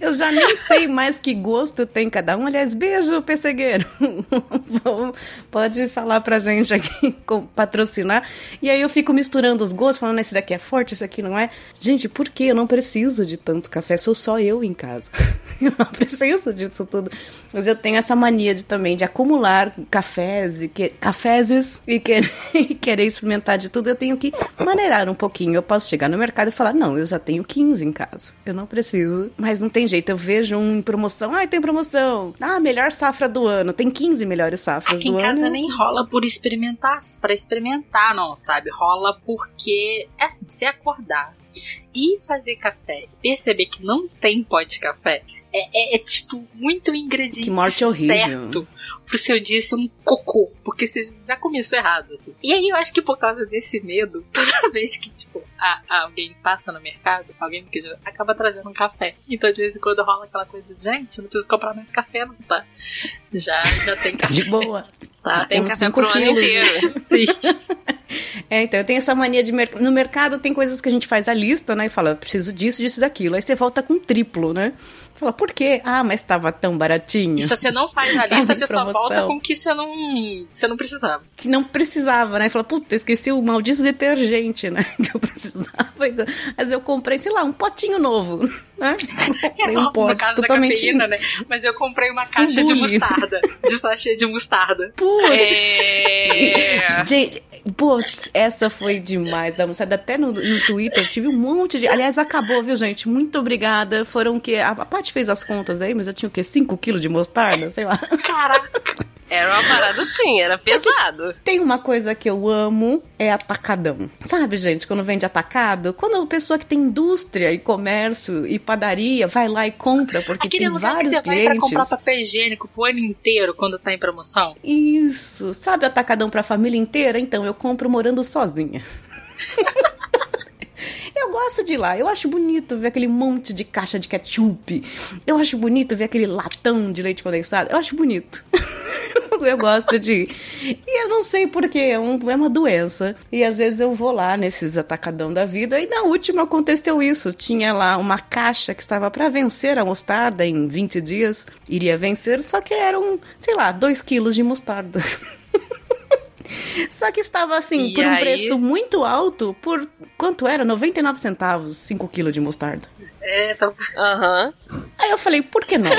Eu já nem sei mais que gosto tem cada um. Aliás, beijo, pessegueiro. Pode falar pra gente aqui, patrocinar. E aí eu fico misturando os gostos, falando, esse daqui é forte, esse aqui não é. Gente, por que eu não preciso de tanto café? Sou só eu em casa. Eu não preciso disso tudo. Mas eu tenho essa mania de também de acumular cafés e que, caféses e, que, e querer experimentar de tudo. Eu tenho que maneirar um pouquinho. Eu posso chegar no mercado e falar, não, eu já tenho 15 em casa. Eu não preciso. Mas não tem jeito. Eu vejo um em promoção. Ai, tem promoção. Ah, melhor safra do ano. Tem 15 melhores safras Aqui do em ano. casa nem rola por experimentar, para experimentar, não, sabe? Rola porque, é assim, se acordar e fazer café, perceber que não tem pó de café, é, é, é, tipo muito ingrediente Que morte horrível. certo pro seu dia ser um cocô, porque você já começou errado, assim. E aí eu acho que por causa desse medo, toda vez que, tipo, a, a alguém passa no mercado, alguém que já acaba trazendo um café. Então de vez em quando rola aquela coisa gente, não preciso comprar mais café, não, tá? Já, já tem café. De boa. Tá, Tem Temos café pro ano inteiro. Sim. É, então eu tenho essa mania de mer no mercado tem coisas que a gente faz a lista, né? E fala, preciso disso, disso, daquilo. Aí você volta com triplo, né? Fala, por quê? Ah, mas tava tão baratinho. E se você não faz a lista, você só volta com o que você não, você não precisava. Que não precisava, né? Fala, puta, esqueci o maldito detergente, né? Que eu precisava. Mas eu comprei, sei lá, um potinho novo, né? Comprei um pote totalmente. cafeína, né? Mas eu comprei uma caixa de bule. mostarda. De sachê de mostarda. Putz! É... Gente, putz, essa foi demais da moçada. Até no, no Twitter tive um monte de. Aliás, acabou, viu, gente? Muito obrigada. Foram o quê? A, a Paty fez as contas aí, mas eu tinha o quê? 5 quilos de mostarda? Sei lá. Caraca. Era uma parada assim, era pesado. Tem uma coisa que eu amo, é atacadão. Sabe, gente, quando vende atacado? Quando a pessoa que tem indústria e comércio e padaria vai lá e compra, porque Aquele tem lugar que vários você vai pra clientes. comprar papel higiênico pro ano inteiro quando tá em promoção. Isso. Sabe atacadão pra família inteira? Então, eu compro morando sozinha. Eu gosto de ir lá, eu acho bonito ver aquele monte de caixa de ketchup. Eu acho bonito ver aquele latão de leite condensado. Eu acho bonito. Eu gosto de ir. E eu não sei porquê, é, um, é uma doença. E às vezes eu vou lá nesses atacadão da vida. E na última aconteceu isso. Tinha lá uma caixa que estava para vencer a mostarda em 20 dias. Iria vencer, só que eram, sei lá, 2 quilos de mostarda. Só que estava assim, E por um aí? preço muito alto, por quanto era? 99 centavos, 5 quilos de mostarda. É, tá... Aham. Aí eu falei, por que não?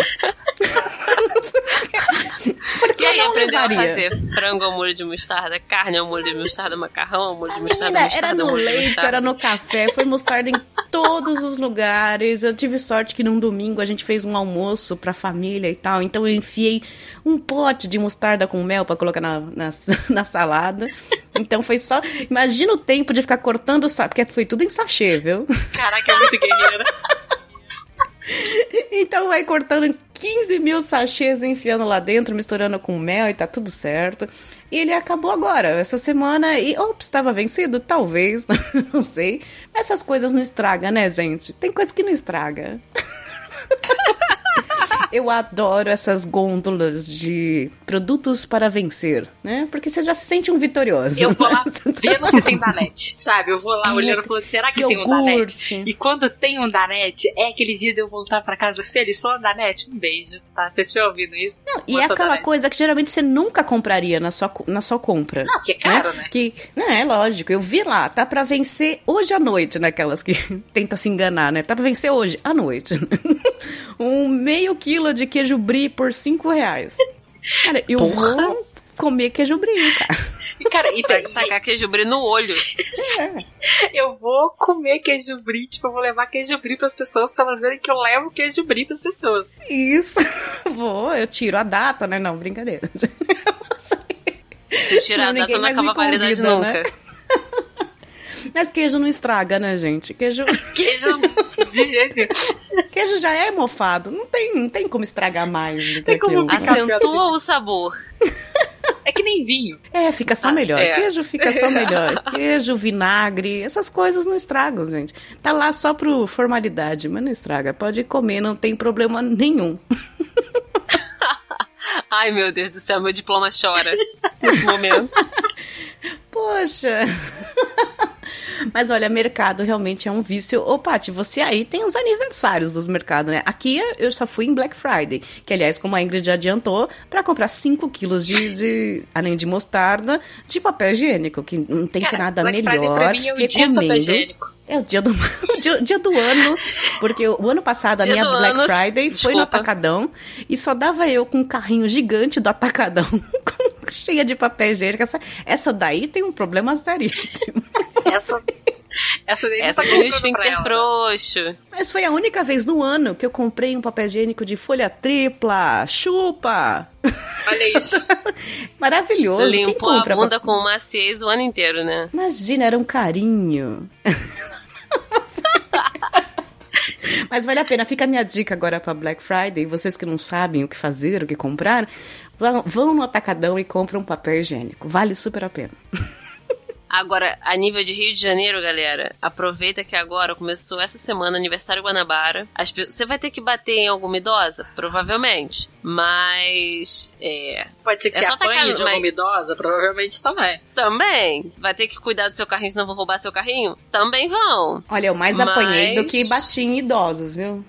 por que E aí, não aprendeu a levaria? fazer frango ao molho de mostarda, carne ao molho de mostarda, macarrão ao molho de mostarda, Menina, mostarda era no molho de leite, mostarda. era no café, foi mostarda em todos os lugares. Eu tive sorte que num domingo a gente fez um almoço pra família e tal, então eu enfiei um pote de mostarda com mel pra colocar na, na, na salada. Então foi só. Imagina o tempo de ficar cortando, porque foi tudo em sachê, viu? Caraca, é muito guerreira. Então vai cortando 15 mil sachês enfiando lá dentro, misturando com mel e tá tudo certo. E ele acabou agora, essa semana. E, ops, estava vencido? Talvez, não sei. Essas coisas não estragam, né, gente? Tem coisa que não estraga. Eu adoro essas gôndolas de produtos para vencer, né? Porque você já se sente um vitorioso. Eu vou lá vendo se tem Danete. Sabe? Eu vou lá olhando e falando, será que tem um Danete? E quando tem um Danete, é aquele dia de eu voltar pra casa feliz. Só Danete, um beijo, tá? Se você estiver ouvindo isso. E é aquela Danete. coisa que geralmente você nunca compraria na sua, na sua compra. Não, que é caro, né? Que, não, é lógico. Eu vi lá, tá pra vencer hoje à noite, naquelas que tenta se enganar, né? Tá pra vencer hoje à noite. um meio quilo de queijo brie por cinco reais. Cara, eu Porra! vou comer queijo brie, cara. E, cara, e, e- tacar queijo brie no olho. eu vou comer queijo brie, tipo, eu vou levar queijo brie pras pessoas pra elas verem que eu levo queijo brie pras pessoas. Isso. Vou, eu tiro a data, né? Não, brincadeira. Se tirar a Não, data ninguém não mais me acaba a validade convida, nunca. né? Mas queijo não estraga, né, gente? Queijo, Queijo de jeito nenhum. queijo já é mofado. Não tem, não tem como estragar mais do que Tem como Acentua o sabor. É que nem vinho. É, fica só Ah, melhor. é. Queijo fica só melhor. Queijo, vinagre, essas coisas não estragam, gente. Tá lá só pro formalidade, mas não estraga. Pode comer, não tem problema nenhum. Ai, meu Deus do céu, meu diploma chora nesse momento. Poxa. Mas olha, mercado realmente é um vício. Ô, Paty, você aí tem os aniversários dos mercados, né? Aqui eu só fui em Black Friday, que aliás, como a Ingrid adiantou, para comprar 5 quilos de, de, além de mostarda, de papel higiênico, que não tem Cara, nada Black Friday melhor. pra mim é o dia do papel higiênico. É o dia do, o dia, dia do ano, porque o ano passado a Dia minha do Black ano, Friday foi no desculpa. Atacadão e só dava eu com um carrinho gigante do Atacadão, cheia de papel higiênico. Essa, essa daí tem um problema seríssimo. Essa, essa Essa tem pra esfíncter ela. frouxo. Mas foi a única vez no ano que eu comprei um papel higiênico de folha tripla, chupa. Olha isso. Maravilhoso. Limpou a compra bunda pa- com maciez o ano inteiro, né? Imagina, era um carinho. Mas vale a pena. Fica a minha dica agora para Black Friday. Vocês que não sabem o que fazer, o que comprar, vão, no Atacadão e compram um papel higiênico. Vale super a pena. Agora, a nível de Rio de Janeiro, galera, aproveita que agora começou essa semana aniversário Guanabara. As pe- Você vai ter que bater em alguma idosa? Provavelmente. Mas. É. Pode ser que É você só tacar apanhe no- de mas- alguma idosa, provavelmente também. Também. Vai ter que cuidar do seu carrinho, senão vão roubar seu carrinho? Também vão. Olha, eu mais Mas- apanhei do que bati em idosos, viu?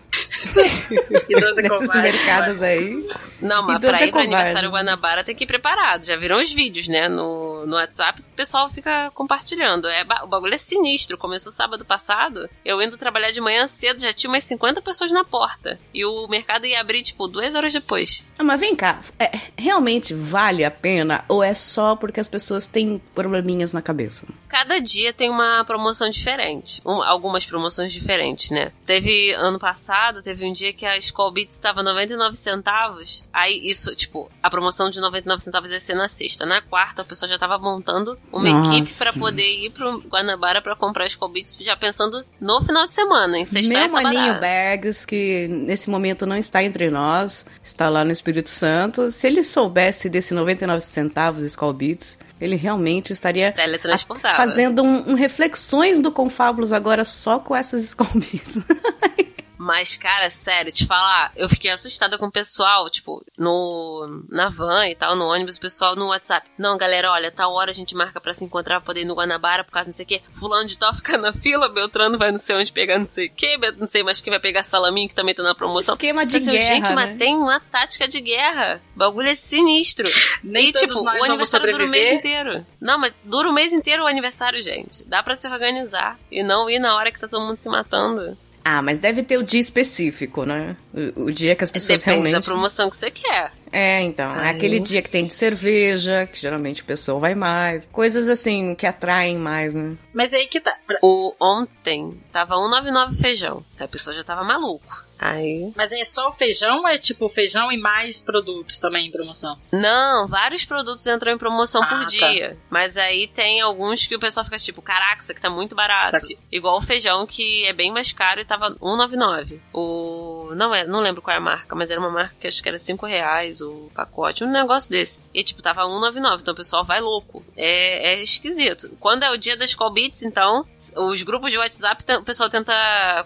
Idosa Nesses mercados aí. Não, mas pra ir pra covarde. aniversário Guanabara tem que ir preparado. Já viram os vídeos, né? No, no WhatsApp, o pessoal fica compartilhando. É, o bagulho é sinistro. Começou sábado passado. Eu indo trabalhar de manhã cedo, já tinha umas 50 pessoas na porta. E o mercado ia abrir, tipo, duas horas depois. Ah, mas vem cá, é, realmente vale a pena ou é só porque as pessoas têm probleminhas na cabeça? Cada dia tem uma promoção diferente. Um- algumas promoções diferentes, né? Teve ano passado, teve um dia que a Skull Beats estava 99 centavos. Aí isso, tipo, a promoção de 99 centavos ia ser na sexta. Na quarta, o pessoal já tava montando uma Nossa. equipe pra poder ir pro Guanabara pra comprar Skull Beats, já pensando no final de semana, em sexta Meu maninho Bergs, que nesse momento não está entre nós, está lá no Espírito Santo. Se ele soubesse desse 99 centavos Skull Beats, ele realmente estaria Teletransportava. Fazendo um, um reflexões do Confábulos agora só com essas Skull. Mas, cara, sério, te falar, eu fiquei assustada com o pessoal, tipo, no na van e tal, no ônibus, o pessoal no WhatsApp. Não, galera, olha, tal hora a gente marca pra se encontrar, pra poder ir no Guanabara, por causa não sei o quê. Fulano de tal fica na fila, Beltrano vai não sei onde pegar não sei o quê, não sei mais quem vai pegar salaminho, que também tá na promoção. Esquema de Então, assim, guerra, Gente, né? mas tem uma tática de guerra. O bagulho é sinistro. Nem e, todos tipo, nós o aniversário dura o mês inteiro. Não, mas dura o mês inteiro o aniversário, gente. Dá pra se organizar. E não ir na hora que tá todo mundo se matando. Ah, mas deve ter o dia específico, né? O, o dia que as pessoas Depende da realmente... promoção que você quer. É, então. É aquele dia que tem de cerveja, que geralmente o pessoal vai mais. Coisas assim que atraem mais, né? Mas aí que tá. O ontem tava 199 feijão. A pessoa já tava maluco. Aí. Mas é só o feijão ou é tipo feijão e mais produtos também em promoção? Não, vários produtos entram em promoção Ah, por tá. dia. Mas aí tem alguns que o pessoal fica tipo, caraca, isso aqui tá muito barato. Isso aqui. Igual o feijão que é bem mais caro e tava 199. O. Não é, não lembro qual é a marca, mas era uma marca que acho que era 5 reais o pacote, um negócio desse. E tipo, tava 199, então o pessoal vai louco. É, é esquisito. Quando é o dia das call beats, então, os grupos de WhatsApp, o pessoal tenta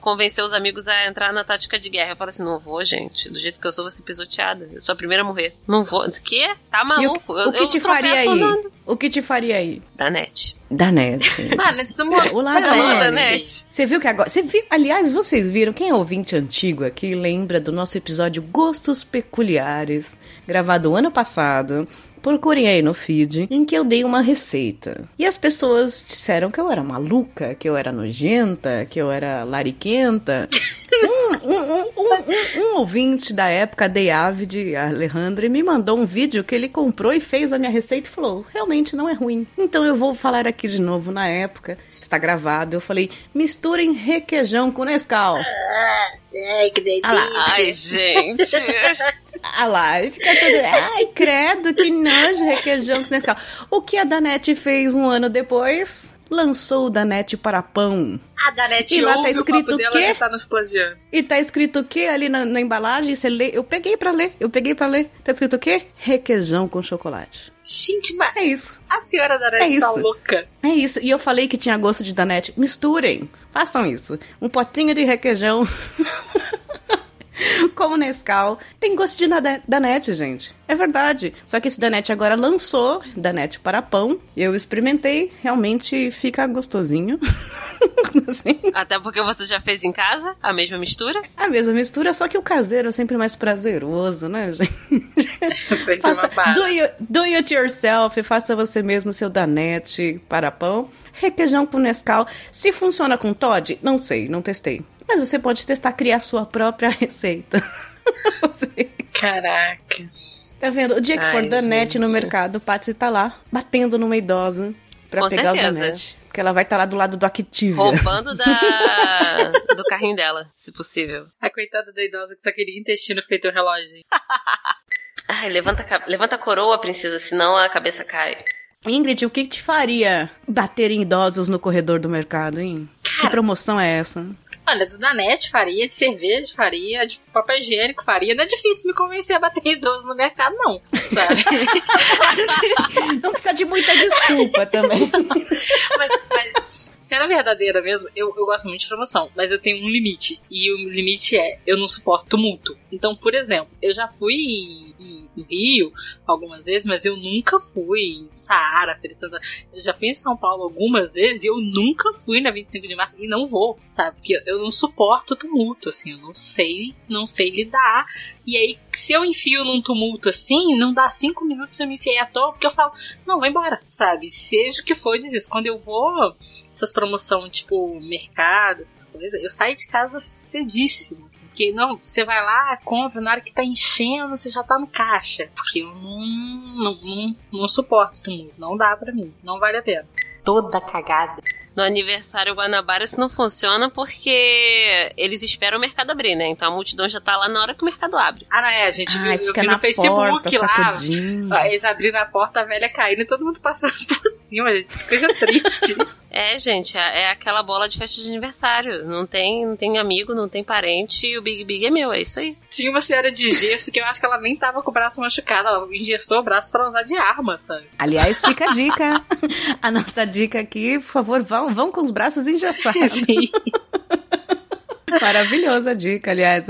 convencer os amigos a entrar na tática de guerra. Eu falo assim, não vou, gente. Do jeito que eu sou, vou ser pisoteada. Eu sou a primeira a morrer. Não vou. Que? Tá E o, maluco? eu, o que te faria aí? andando. O que te faria aí? Da net. Da net. Mano, isso é O lado da da net. Você viu que agora. Você viu, aliás, vocês viram, quem é ouvinte antigo aqui lembra do nosso episódio Gostos Peculiares, gravado ano passado. Procurem aí no feed, em que eu dei uma receita. E as pessoas disseram que eu era maluca, que eu era nojenta, que eu era lariquenta. Um, um, um, um, ouvinte da época, David Alejandro, me mandou um vídeo que ele comprou e fez a minha receita e falou: realmente não é ruim. Então eu vou falar aqui de novo. Na época, está gravado, eu falei: misturem requeijão com Nescau. Ai, que delícia. Ai, gente. ah lá, e fica tudo. Ai, credo, que nojo, requeijão com Nescau. O que a Danete fez um ano depois? Lançou o Danete para pão. A Danete E lá tá escrito o dela quê? tá nos plagiando. E tá escrito o que ali na, na embalagem? Você lê? Eu peguei pra ler, eu peguei pra ler. Tá escrito o quê? Requeijão com chocolate. Gente, mas É isso. a senhora É Danete tá isso. louca. É isso. E eu falei que tinha gosto de Danete. Misturem. Façam isso. Um potinho de requeijão. como Nescau. Tem gosto de Dane- Danete, gente. É verdade. Só que esse Danete agora lançou Danete para pão. Eu experimentei, realmente fica gostosinho. Assim, Até porque você já fez em casa a mesma mistura. a mesma mistura, só que o caseiro é sempre mais prazeroso, né, gente? Faça, do, you- do it yourself, faça você mesmo seu danete para pão. Requeijão com Nescau. Se funciona com Todd, não sei, não testei. Mas você pode testar, criar sua própria receita. Caraca. tá vendo? O dia que for Ai, danete no mercado, Patsy tá lá, batendo numa idosa pra Com pegar certeza. o danete. Porque ela vai estar lá do lado do Activia. Roubando da, do carrinho dela, se possível. A coitada da idosa que só queria intestino feito um relógio. Ai, levanta, levanta a coroa, princesa, senão a cabeça cai. Ingrid, o que te faria bater em idosos no corredor do mercado, hein? Que promoção é essa? Olha, do Danete faria, de cerveja faria, de papel higiênico faria. Não é difícil me convencer a bater idoso no mercado, não. Sabe? Não precisa de muita desculpa também. mas, mas, sendo verdadeira mesmo, eu, eu gosto muito de promoção, mas eu tenho um limite. E o limite é, eu não suporto tumulto. Então, por exemplo, eu já fui em, Rio algumas vezes, mas eu nunca fui em Saara, Feira. Eu já fui em São Paulo algumas vezes e eu nunca fui na 25 de março e não vou, sabe? Porque eu não suporto tumulto, assim, eu não sei, não sei lidar. E aí, se eu enfio num tumulto assim, não dá cinco minutos eu me enfiei à toa, porque eu falo, não, vai embora, sabe? Seja o que for, diz isso. Quando eu vou, essas promoções, tipo, mercado, essas coisas, eu saio de casa cedíssimo. Assim, porque não, você vai lá, compra, na hora que tá enchendo, você já tá no caixa. Porque eu não, não, não, não suporto tumulto, não dá pra mim, não vale a pena. Toda cagada. No aniversário Guanabara isso não funciona porque eles esperam o mercado abrir, né? Então a multidão já tá lá na hora que o mercado abre. Ah, não é, a gente Ai, viu, eu fica vi na no Facebook porta, lá. sacudindo. Eles abriram a porta, a velha caindo e todo mundo passando por cima, gente. Que Coisa triste. É, gente, é é aquela bola de festa de aniversário. Não tem, não tem amigo, não tem parente e o Big Big é meu, é isso aí. Tinha uma senhora de gesso que eu acho que ela nem tava com o braço machucado. Ela engessou o braço pra usar de arma, sabe? Aliás, fica a dica. A nossa dica aqui, por favor, vão, vão com os braços engessados. Sim. Maravilhosa dica, aliás.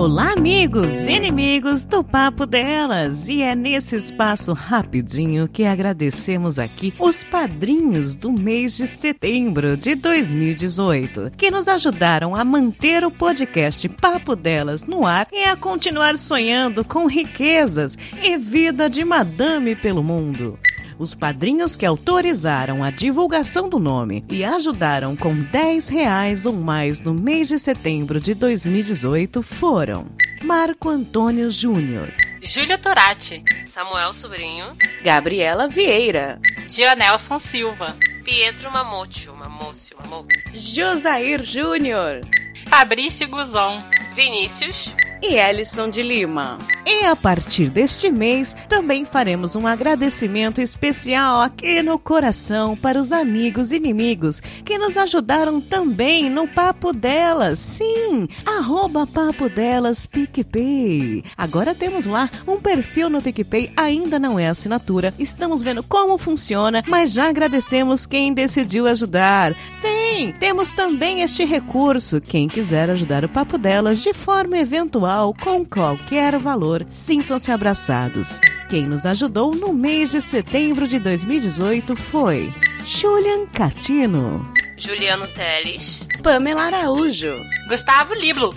Olá, amigos e inimigos do Papo Delas! E é nesse espaço rapidinho que agradecemos aqui os padrinhos do mês de setembro de 2018, que nos ajudaram a manter o podcast Papo Delas no ar e a continuar sonhando com riquezas e vida de madame pelo mundo. Os padrinhos que autorizaram a divulgação do nome e ajudaram com 10 reais ou mais no mês de setembro de 2018 foram Marco Antônio Júnior, Júlia Torati, Samuel Sobrinho, Gabriela Vieira, Gionelson Silva, Pietro Mamoccio, Mamoccio, Mamoccio, Josair Júnior Fabrício Guzon, Vinícius, e Ellison de Lima. E a partir deste mês, também faremos um agradecimento especial aqui no coração para os amigos e inimigos que nos ajudaram também no Papo Delas. Sim, arroba Papo Delas PicPay. Agora temos lá um perfil no PicPay, ainda não é assinatura. Estamos vendo como funciona, mas já agradecemos quem decidiu ajudar. Sim, temos também este recurso. Quem quiser ajudar o Papo Delas de forma eventual, com qualquer valor, sintam-se abraçados. Quem nos ajudou no mês de setembro de 2018 foi Julian Catino, Juliano Teles, Pamela Araújo. Gustavo Liblo,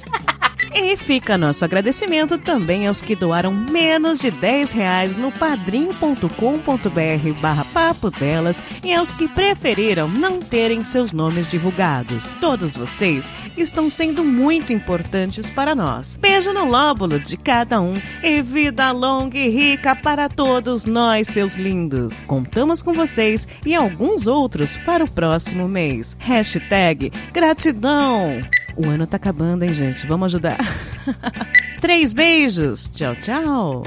E fica nosso agradecimento também aos que doaram menos de 10 reais no padrim.com.br barra papo delas e aos que preferiram não terem seus nomes divulgados. Todos vocês estão sendo muito importantes para nós. Beijo no lóbulo de cada um e vida longa e rica para todos nós, seus lindos. Contamos com vocês e alguns outros para o próximo mês. Hashtag gratidão. O ano tá acabando, hein, gente? Vamos ajudar. Três beijos. Tchau, tchau.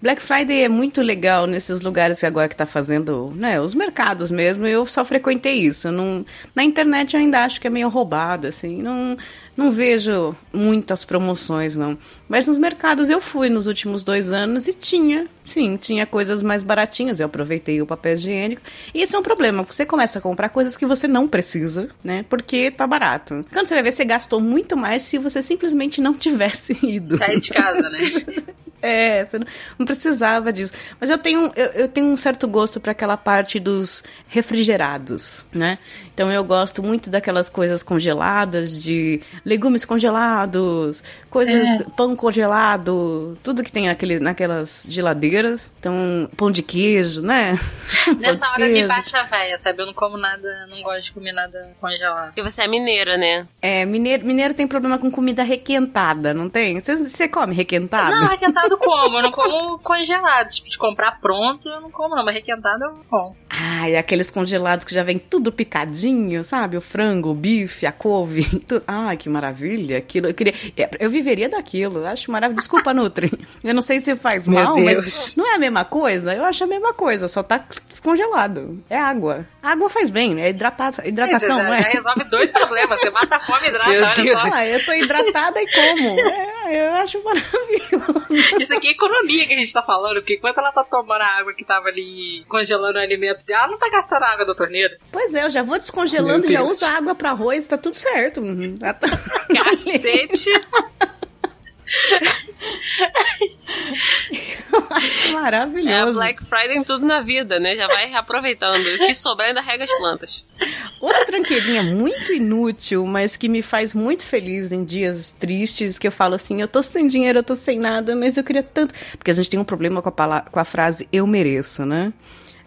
Black Friday é muito legal nesses lugares que agora que tá fazendo, né, os mercados mesmo. Eu só frequentei isso. Não, na internet eu ainda acho que é meio roubado, assim. Não, não vejo muitas promoções, não. Mas nos mercados eu fui nos últimos dois anos e tinha, sim, tinha coisas mais baratinhas. Eu aproveitei o papel higiênico. E isso é um problema. Você começa a comprar coisas que você não precisa, né? Porque tá barato. Quando você vai ver, você gastou muito mais se você simplesmente não tivesse ido. Sai de casa, né? É, você não, não precisava disso. Mas eu tenho, eu, eu tenho um certo gosto para aquela parte dos refrigerados, né? Então eu gosto muito daquelas coisas congeladas, de legumes congelados, coisas, pão congelado, tudo que tem naquele, naquelas geladeiras. Então, pão de queijo, né? Nessa hora me queijo. baixa a véia, sabe? Eu não como nada, não gosto de comer nada congelado. Porque você é mineira, né? É, mineiro, mineiro tem problema com comida requentada, não tem? Você, você come requentado? Não, requentado como? Eu não como congelado. Tipo, de comprar pronto, eu não como, não. Mas requentado eu como. Ai, aqueles congelados que já vem tudo picadinho, sabe? O frango, o bife, a couve. Tu... Ai, que maravilha. Aquilo, eu queria. é, Eu viveria daquilo. Eu acho maravilhoso. Desculpa, Nutri. Eu não sei se faz Meu mal, Deus. mas não é a mesma coisa? Eu acho a mesma coisa, só tá congelado. É água. A água faz bem, né? Hidrata... hidratação, já, não é? já resolve dois problemas. Você mata a fome e hidrata, Meu olha só. Ah, eu tô hidratada e como. É, eu acho maravilhoso. Isso aqui é economia que a gente tá falando, porque enquanto ela tá tomando a água que tava ali congelando o alimento dela, ela não tá gastando a água da torneira. Pois é, eu já vou descongelando já uso água pra arroz, tá tudo certo. Uhum, tá- Cacete! acho É a maravilhoso. Black Friday em tudo na vida, né? Já vai reaproveitando. O que sobrar ainda rega as plantas. Outra tranqueirinha muito inútil, mas que me faz muito feliz em dias tristes, que eu falo assim, eu tô sem dinheiro, eu tô sem nada, mas eu queria tanto... Porque a gente tem um problema com a, pala- com a frase eu mereço, né?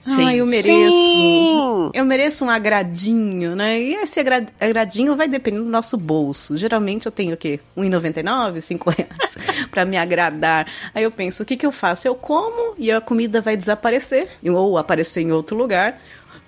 Sim. Ah, eu mereço. Sim. Eu mereço um agradinho, né? E esse agra- agradinho vai depender do nosso bolso. Geralmente eu tenho o quê? R$1,99, 5 reais pra me agradar. Aí eu penso, o que que eu faço? Eu como e a comida vai desaparecer, ou aparecer em outro lugar.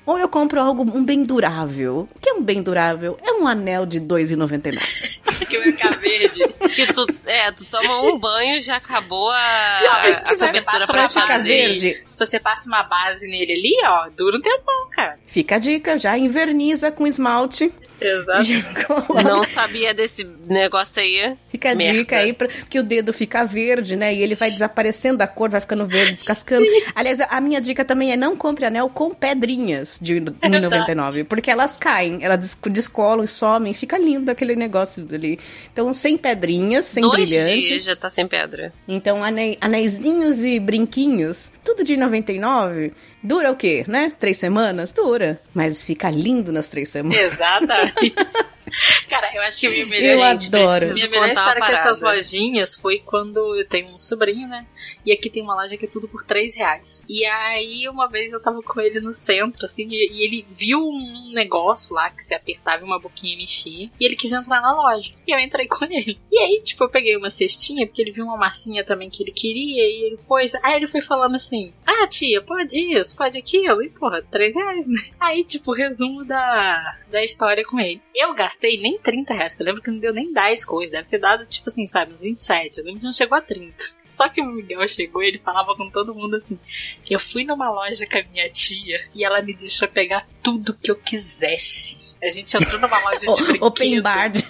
Ou eu compro algo, um bem durável. O que é um bem durável? É um anel de R$ 2,99. Que vai ficar verde. Que tu, é, tu toma um banho já acabou a, a cobertura pra verde. Se você passa uma base nele ali, ó, dura um tempão, cara. Fica a dica, já inverniza com esmalte. Exato. Não sabia desse negócio aí. Fica a Merda. dica aí, pra, que o dedo fica verde, né? E ele vai desaparecendo a cor, vai ficando verde, descascando. Aliás, a minha dica também é não compre anel com pedrinhas de R$1,99, porque elas caem, elas des- descolam e somem, fica lindo aquele negócio ali. Então, sem pedrinhas, sem Dois brilhante. dias já tá sem pedra. Então, ane- anéisinhos e brinquinhos, tudo de 99. Dura o quê, né? Três semanas? Dura. Mas fica lindo nas três semanas. Exatamente. Cara, eu acho que a minha melhor, Eu Gente, adoro. minha melhor história com essas lojinhas foi quando eu tenho um sobrinho, né? E aqui tem uma loja que é tudo por 3 reais. E aí, uma vez eu tava com ele no centro, assim, e, e ele viu um negócio lá que se apertava uma boquinha mexia. E ele quis entrar na loja. E eu entrei com ele. E aí, tipo, eu peguei uma cestinha, porque ele viu uma massinha também que ele queria, e ele pôs. Aí ele foi falando assim: Ah, tia, pode isso, pode aquilo. E, porra, 3 reais, né? Aí, tipo, resumo da, da história com ele. Eu gastei nem 30 reais, eu lembro que não deu nem 10 coisas. Deve ter dado, tipo assim, sabe, uns 27. Eu lembro que não chegou a 30. Só que o Miguel chegou e ele falava com todo mundo assim: Eu fui numa loja com a minha tia e ela me deixou pegar tudo que eu quisesse. A gente entrou numa loja de brinquedo. Open bar. de-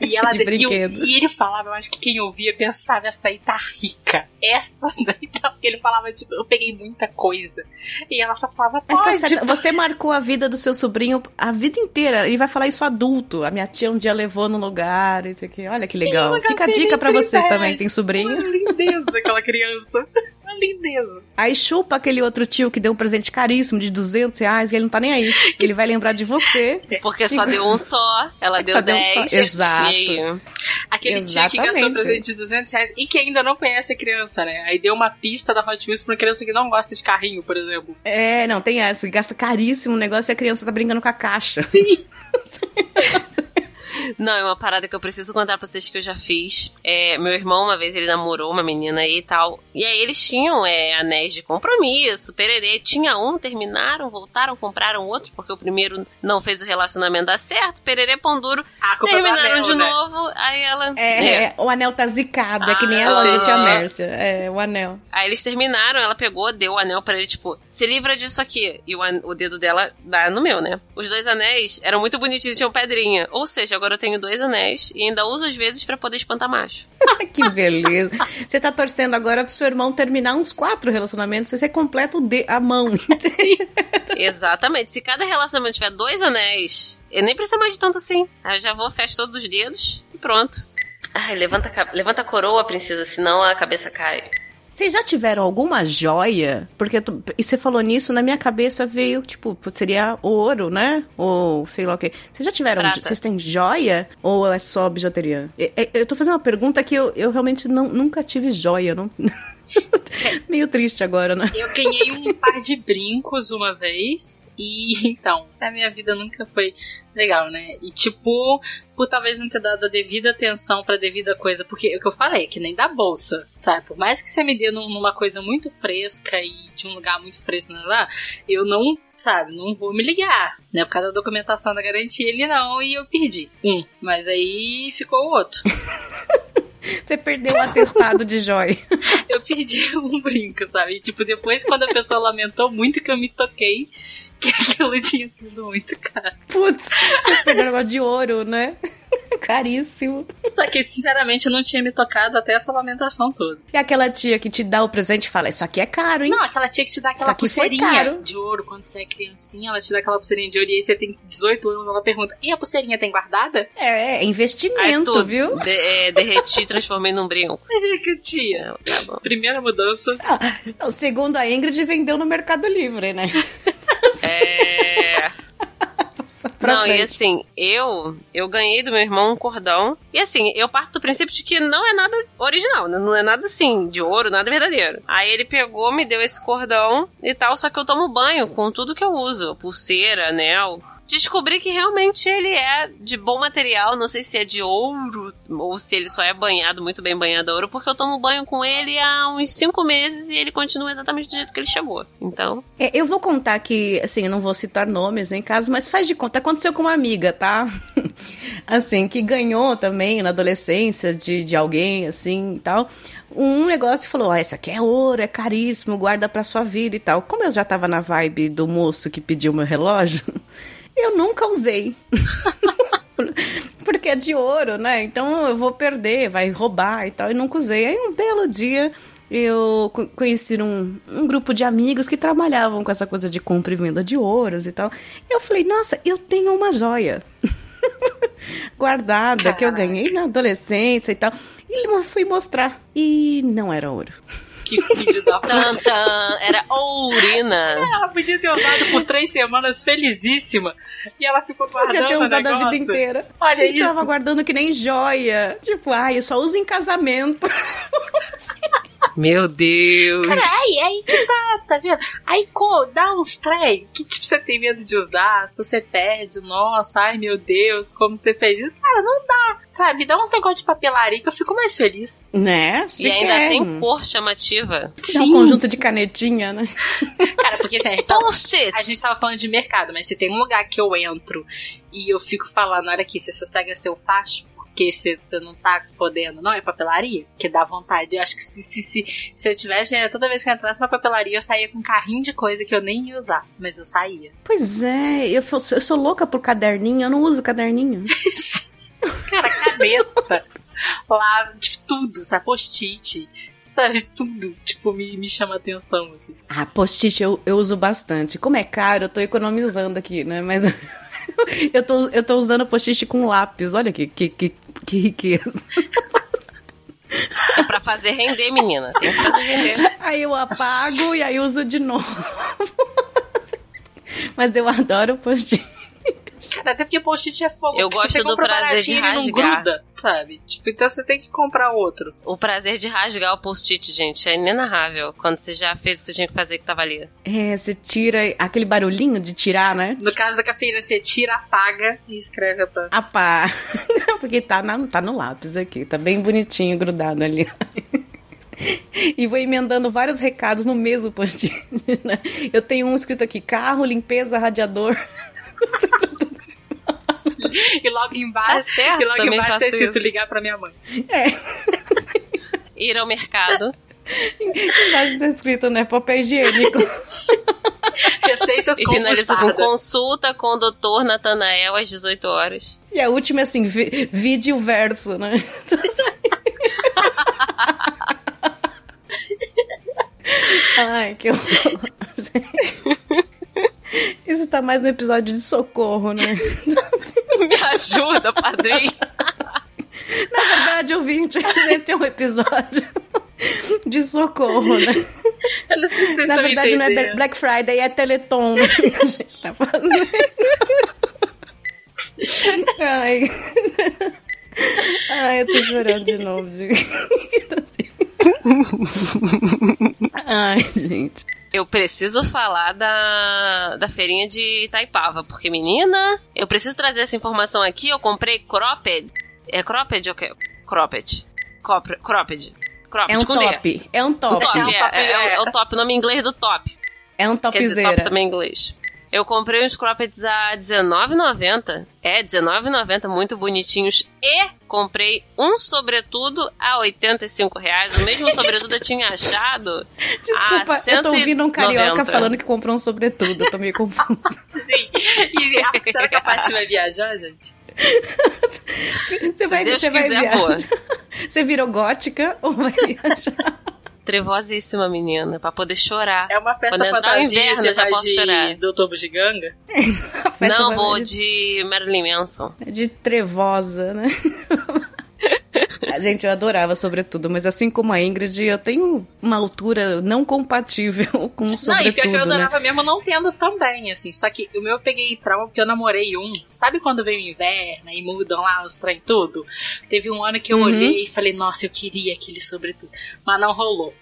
E, ela de e brinquedo. e ele falava, eu acho que quem ouvia pensava, essa aí tá rica. Essa daí tá. Porque ele falava, tipo, eu peguei muita coisa. E ela só falava, certo, Você marcou a vida do seu sobrinho a vida inteira. Ele vai falar isso adulto. A minha tia um dia levou no lugar, isso aqui. Olha que legal. Fica a dica pra 30 você também. Tem sobrinho. Lindeza aquela criança. Uma lindeza. Aí chupa aquele outro tio que deu um presente caríssimo de 200 reais e ele não tá nem aí. Ele vai lembrar de você. Porque só deu um só, ela deu Só deu um só. 10. Exato. E Aquele tio que gastou Exatamente. presente de 200 reais e que ainda não conhece a criança, né? Aí deu uma pista da Hot Wheels pra uma criança que não gosta de carrinho, por exemplo. É, não, tem essa. Gasta caríssimo o negócio e a criança tá brincando com a caixa. Sim. Não, é uma parada que eu preciso contar pra vocês que eu já fiz. É, meu irmão, uma vez, ele namorou uma menina aí e tal. E aí eles tinham é, anéis de compromisso, pererê. Tinha um, terminaram, voltaram, compraram outro, porque o primeiro não fez o relacionamento dar certo. Pererê, pão duro. Ah, culpa do Terminaram anel, de né? novo. Aí ela. É, é. é, o anel tá zicado, é que nem a Ah, loja de aham. Mércia. É, o anel. Aí eles terminaram, ela pegou, deu o anel pra ele, tipo, se livra disso aqui. E o, an- o dedo dela dá no meu, né? Os dois anéis eram muito bonitinhos, tinham pedrinha. Ou seja, agora eu tenho dois anéis e ainda uso às vezes pra poder espantar macho. que beleza. Você tá torcendo agora pro seu irmão terminar uns quatro relacionamentos, você completa o de a mão. Exatamente. Se cada relacionamento tiver dois anéis, eu nem precisa mais de tanto assim. Aí eu já vou, fecho todos os dedos e pronto. Ai, levanta, levanta a coroa, princesa, senão a cabeça cai. Vocês já tiveram alguma joia? Porque tu- e você falou nisso, na minha cabeça veio, tipo, seria ouro, né? Ou sei lá o quê. Vocês já tiveram? Prata. Vocês têm joia? Ou é só bijuteria? É- Eu tô fazendo uma pergunta que eu, eu realmente não, nunca tive joia. Não... Meio triste agora, né? Eu ganhei um par de brincos uma vez. E então, a minha vida nunca foi legal, né? E tipo, por talvez não ter dado a devida atenção pra devida coisa, porque é o que eu falei, que nem da bolsa, sabe? Por mais que você me dê num- numa coisa muito fresca e de um lugar muito fresco né, lá, eu não, sabe, não vou me ligar, né? Por causa da documentação da garantia, ele não, e eu perdi um. Mas aí ficou o outro. Você perdeu o atestado de joia. eu perdi um brinco, sabe? Tipo, depois quando a pessoa lamentou muito que eu me toquei, que aquilo tinha sido muito caro. Putz, você perdeu um negócio de ouro, né? Caríssimo. Só que, sinceramente, eu não tinha me tocado até essa lamentação toda. E aquela tia que te dá o presente e fala: Isso aqui é caro, hein? Não, aquela tia que te dá Isso aquela aqui foi pulseirinha caro. de ouro quando você é criancinha, ela te dá aquela pulseirinha de ouro e aí você tem 18 anos, ela pergunta: e a pulseirinha tem guardada? É, é investimento, tu viu? de- é, derreti e transformei num brinco. Aí que tia. Tá bom. Primeira mudança. Não, segundo a Ingrid, vendeu no Mercado Livre, né? É. Não, e frente. assim, eu eu ganhei do meu irmão um cordão. E assim, eu parto do princípio de que não é nada original, né? não é nada assim, de ouro, nada verdadeiro. Aí ele pegou, me deu esse cordão e tal, só que eu tomo banho com tudo que eu uso: pulseira, anel. Descobri que realmente ele é de bom material, não sei se é de ouro ou se ele só é banhado, muito bem banhado a ouro, porque eu tomo banho com ele há uns cinco meses e ele continua exatamente do jeito que ele chegou. Então, É, eu vou contar que, assim, eu não vou citar nomes nem casos, mas faz de conta. Aconteceu com uma amiga, tá? assim, que ganhou também na adolescência de, de alguém, assim e tal. Um negócio e falou: Ó, esse aqui é ouro, é caríssimo, guarda pra sua vida e tal. Como eu já tava na vibe do moço que pediu meu relógio, eu nunca usei. Porque é de ouro, né? Então eu vou perder, vai roubar e tal. E nunca usei. Aí um belo dia eu co- conheci um, um grupo de amigos que trabalhavam com essa coisa de compra e venda de ouros e tal. Eu falei, nossa, eu tenho uma joia guardada que eu Caraca. ganhei na adolescência e tal. E eu fui mostrar. E não era ouro. Que filho da puta. era ourina. Ela podia ter usado por três semanas felizíssima. E ela ficou guardando Podia ter usado a vida inteira. Olha e tava isso. guardando que nem joia. Tipo, ai, eu só uso em casamento. Meu Deus. Cara, aí, aí que tá, tá vendo? Aí co, dá uns trem que tipo, você tem medo de usar, se você perde, nossa, ai meu Deus, como você fez isso. Cara, não dá, sabe? Dá uns negócios de papelaria que eu fico mais feliz. né? E ainda Chiquérrimo. tem cor chamativa. Dá um conjunto de canetinha, né? Cara, porque assim, a gente, tava, Post-it. a gente tava falando de mercado, mas se tem um lugar que eu entro e eu fico falando, olha aqui, você sossega seu facho, porque você, não tá podendo, não é papelaria, que dá vontade. Eu acho que se, se, se, se eu tivesse, toda vez que eu entrasse na papelaria, eu saía com um carrinho de coisa que eu nem ia usar, mas eu saía. Pois é, eu, sou- eu sou louca por caderninho, eu não uso caderninho. Cara, caneta, lá, tipo, tudo, sabe? Post-it, sabe? Tudo, tipo, me, me chama atenção, assim. Ah, post-it eu, eu uso bastante. Como é caro, eu tô economizando aqui, né? Mas eu tô, eu tô usando post-it com lápis. Olha que, que, que, que riqueza. É pra fazer render, menina. Tem que fazer render. Aí eu apago e aí uso de novo. Mas eu adoro post-it. Até porque post-it é fogo. Eu gosto você do prazer de ele não rasgar. gruda, sabe? Tipo, então você tem que comprar outro. O prazer de rasgar o post-it, gente, é inenarrável. Quando você já fez o que você tinha que fazer que tava ali. É, você tira aquele barulhinho de tirar, né? No caso da cafeína, você tira, apaga e escreve a próxima. A pá. Porque tá, na, tá no lápis aqui, tá bem bonitinho grudado ali. E vou emendando vários recados no mesmo post né? Eu tenho um escrito aqui: carro, limpeza, radiador. E logo embaixo, Tá certo, e logo embaixo tá escrito ligar pra minha mãe. É, Ir ao mercado. embaixo tá escrito, né? Papel higiênico. Receitas e finaliza com consulta com o doutor Natanael às 18 horas. E a última é assim: vi, vídeo verso, né? Ai, que horror. Isso tá mais no episódio de socorro, né? Me ajuda, padrinho. Na verdade, ouvinte, esse é um episódio de socorro, né? Eu não sei se vocês Na verdade, não é. Black Friday, é Teleton né, que a gente tá fazendo. Ai. Ai, eu tô chorando de novo. Ai, gente. Eu preciso falar da, da feirinha de Itaipava, porque, menina, eu preciso trazer essa informação aqui. Eu comprei cropped. É cropped ou que? Cropped. Copre- Cropped. Cropped. É um top. É um top. É um top, é- é o- é. é o top, o nome em inglês do top. É um Quer dizer, top topzera. também em inglês. Eu comprei uns croppeds a R$19,90. É, R$19,90, muito bonitinhos. E comprei um sobretudo a 85 reais. O mesmo sobretudo eu tinha achado. Desculpa, eu tô ouvindo um carioca 190. falando que comprou um sobretudo. Eu tô meio confusa. Sim. E ah, será que a Paty vai viajar, gente? Você vai, Deus você vai quiser, viajar. Você virou gótica ou vai viajar? Trevosíssima menina, pra poder chorar. É uma festa fantasia, inverno, você eu já vai posso de chorar. Doutor Bugiganga? Festa Não, vou de Marilyn Manson. É de trevosa, né? A Gente, eu adorava sobretudo, mas assim como a Ingrid, eu tenho uma altura não compatível com o não, e pior que eu sobretudo, né? adorava mesmo não tendo também, assim. Só que o meu eu peguei trauma porque eu namorei um. Sabe quando vem o inverno e mudam lá os trem tudo? Teve um ano que eu Uhum. olhei e falei, nossa, eu queria aquele sobretudo. Mas não rolou.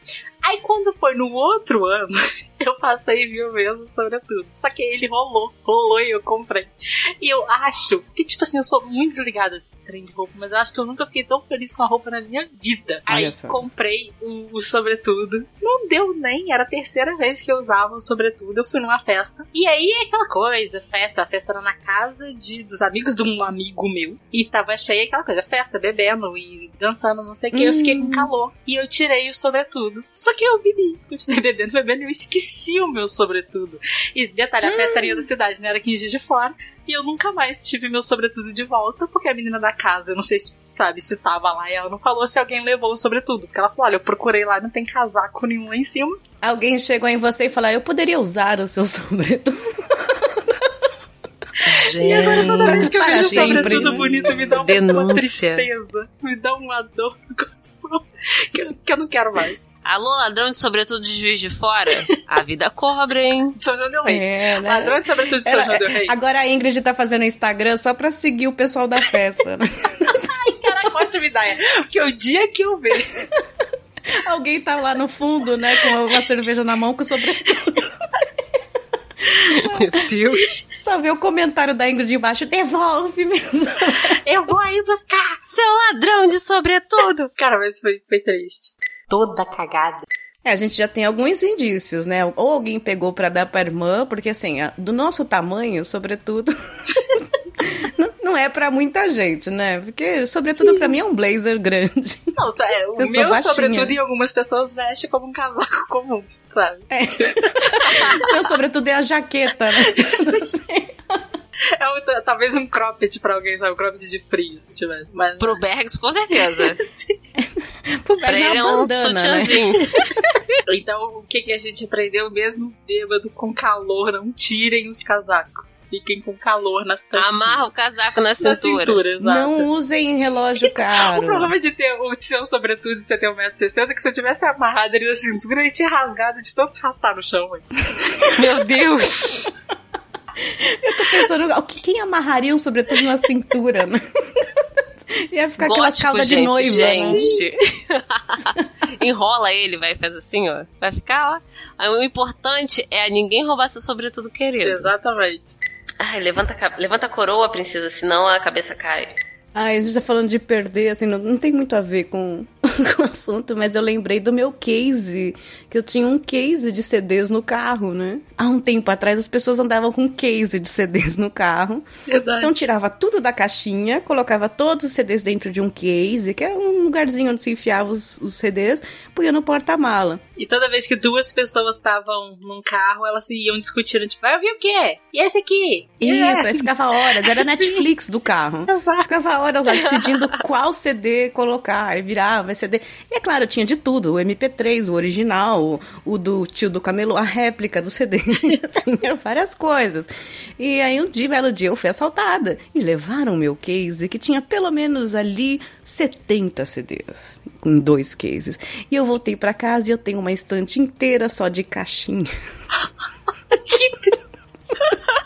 Aí quando foi no outro ano, eu passei e vi o mesmo sobretudo. Só que ele rolou, rolou e eu comprei. E eu acho que, tipo assim, eu sou muito desligada desse trem de roupa, mas eu acho que eu nunca fiquei tão feliz com a roupa na minha vida. Aí comprei o, o sobretudo. Não deu nem, era a terceira vez que eu usava o sobretudo. Eu fui numa festa. E aí é aquela coisa, festa. A festa era na casa de, dos amigos de um amigo meu. E tava cheia aquela coisa, festa, bebendo e dançando, não sei o que. Eu fiquei com calor. E eu tirei o sobretudo. Só que eu bebi. Continuei bebendo, bebendo e eu esqueci o meu sobretudo. E detalhe, a festa era da cidade, né? Era aqui em Juiz de Fora. E eu nunca mais tive meu sobretudo de volta, porque a menina da casa, eu não sei se sabe se tava lá, e ela não falou se alguém levou o sobretudo. Porque ela falou: olha, eu procurei lá, não tem casaco nenhum lá em cima. Alguém chegou em você e falou, eu poderia usar o seu sobretudo. E agora toda vez que eu vejo sobretudo né? bonito, me dá uma, uma tristeza, me dá uma dor no coração, que eu, que eu não quero mais. Alô, ladrão de sobretudo de juiz de fora? A vida cobra, hein? São João Del Rey. É, né? Ladrão de sobretudo de São João Del Rey. agora a Ingrid tá fazendo Instagram só pra seguir o pessoal da festa. né? Caraca, ótima ideia. Porque o dia que eu ver Alguém tá lá no fundo, né, com uma cerveja na mão com o sobretudo. Meu Deus. Só vê o comentário da Ingrid embaixo, devolve mesmo. eu vou aí buscar. Seu ladrão de sobretudo. Cara, mas foi, foi triste. Toda cagada. É, a gente já tem alguns indícios, né? Ou alguém pegou pra dar pra irmã, porque assim, do nosso tamanho, sobretudo, não, não é pra muita gente, né? Porque, sobretudo, pra mim é um blazer grande. Não, é, o Eu meu, baixinha. sobretudo, em algumas pessoas veste como um casaco comum, sabe? Meu, sobretudo, é a jaqueta, né? É um- talvez um cropped pra alguém, sabe? Um cropped de frio, se tivesse. Mas, Pro Bergs, com certeza. Mas ele é uma um bandana, né? sutiãzinho. Então, o que, que a gente aprendeu mesmo bêbado com calor? Não tirem os casacos. Fiquem com calor na cestinha. Amarra o casaco na na cintura. cintura, exato. Não usem relógio O caro. problema de ter o seu sobretudo e você ter 1,60m é que se eu tivesse amarrado ele na cintura, ele tinha rasgado de tanto arrastar no chão. Meu Deus. Eu tô pensando, o que quem amarraria um sobretudo na cintura, né? Ia ficar aquela Gótico, calda de gente, noiva. né? Gente. Enrola ele, vai faz assim, ó. Vai ficar lá. Aí, O importante é ninguém roubar seu sobretudo querido. Exatamente. Ai, levanta, levanta a coroa, princesa, senão a cabeça cai. Ai, a gente tá falando de perder, assim, não, não tem muito a ver com, com o assunto, mas eu lembrei do meu case, que eu tinha um case de CDs no carro, né? Há um tempo atrás as pessoas andavam com um case de CDs no carro. Verdade. Então tirava tudo da caixinha, colocava todos os CDs dentro de um case, que era um lugarzinho onde se enfiava os, os CDs, punha no porta-mala. E toda vez que duas pessoas estavam num carro, elas se iam discutindo, tipo, vai ouvir o quê? E esse aqui? E Isso, é. aí ficava horas, era Netflix do carro. Exato. Ficava horas lá decidindo qual CD colocar, aí virava CD. E é claro, tinha de tudo, o MP3, o original, o, o do tio do Camelo, a réplica do CD, tinha várias coisas. E aí um dia, belo dia, eu fui assaltada e levaram o meu case, que tinha pelo menos ali 70 CDs, com dois cases. E eu voltei pra casa e eu tenho uma estante inteira só de caixinha.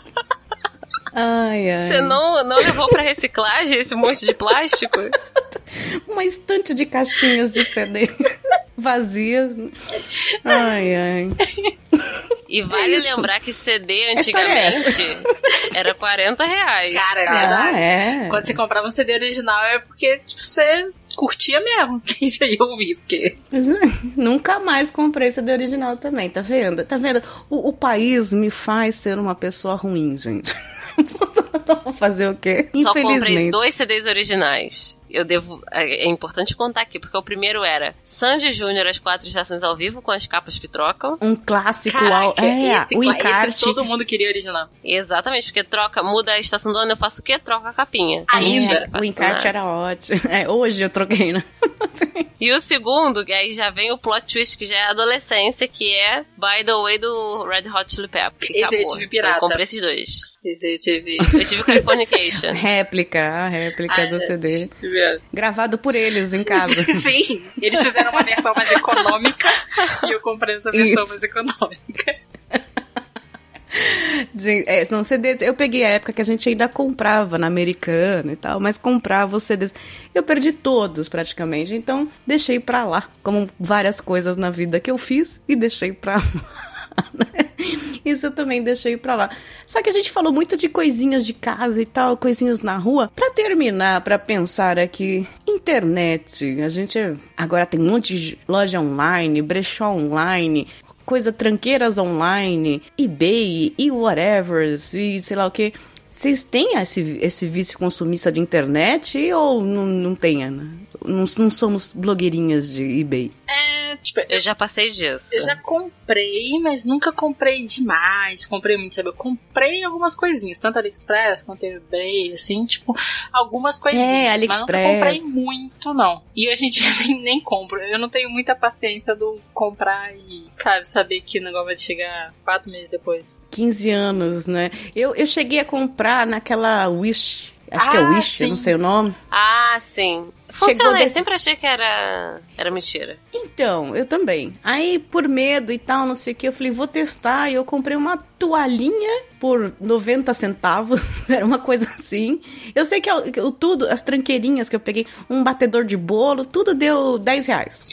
Ai, ai. Você não, não levou pra reciclagem esse monte de plástico? Uma estante de caixinhas de CD vazias. Ai, ai. E vale É lembrar que CD é antigamente era 40 reais. Cara, é Ah, verdade. é. Quando você comprava um CD original é porque, tipo, você curtia mesmo que você ia ouvir, porque... É. Nunca mais comprei CD original também, tá vendo? Tá vendo? O, o país me faz ser uma pessoa ruim, gente. Vou fazer o quê? Só comprei Infelizmente. dois CDs originais. Eu devo. É é importante contar aqui, porque o primeiro era Sandy Júnior, as quatro estações ao vivo, com as capas que trocam. Um clássico ao... É, esse, o esse encarte. todo mundo queria original. Exatamente, porque troca, muda a estação do ano, eu faço o quê? Troca a capinha. Ainda. É, o encarte era ótimo. É, hoje eu troquei, né? E o segundo, que aí já vem o plot twist, que já é a adolescência, que é By the Way do Red Hot Chili Peppers. Esse eu Acabou. tive Então pirata. Eu comprei esses dois. Esse eu tive... Eu tive o Californication. réplica, a réplica Ah, do é. CD. tive- Gravado por eles em casa. Sim, eles fizeram uma versão mais econômica e eu comprei essa versão Isso. mais econômica. Gente, é, são CDs. Eu peguei a época que a gente ainda comprava na Americana e tal, mas comprava os CDs. Eu perdi todos praticamente, então deixei pra lá, como várias coisas na vida que eu fiz e deixei pra lá. Né? Isso eu também deixei pra lá. Só que a gente falou muito de coisinhas de casa e tal, coisinhas na rua. Pra terminar, pra pensar aqui, internet. A gente agora tem um monte de loja online, brechó online, coisa tranqueiras online, eBay e whatever, e sei lá o que. Vocês têm esse, esse vício consumista de internet ou não, não tem, Ana? Não, não somos blogueirinhas de eBay. É, tipo, Eu já passei disso. Eu já comprei, mas nunca comprei demais. Comprei muito, sabe? Eu comprei algumas coisinhas, tanto AliExpress quanto eBay, assim, tipo, algumas coisinhas. É, Mas AliExpress. nunca comprei muito, não. E hoje em dia nem, nem compro. Eu não tenho muita paciência do comprar e, sabe, saber que o negócio vai chegar quatro meses depois. 15 anos, né? Eu, eu cheguei a comprar naquela Wish. Acho que é Ah, Wish, eu não sim. sei o nome. Ah, sim. Funciona, de- sempre achei que era, era mentira. Então, eu também. Aí, por medo e tal, não sei o que, eu falei, vou testar. E eu comprei uma toalhinha por 90 centavos. Era uma coisa assim. Eu sei que eu- que eu- tudo, as tranqueirinhas que eu peguei, um batedor de bolo, tudo deu 10 reais.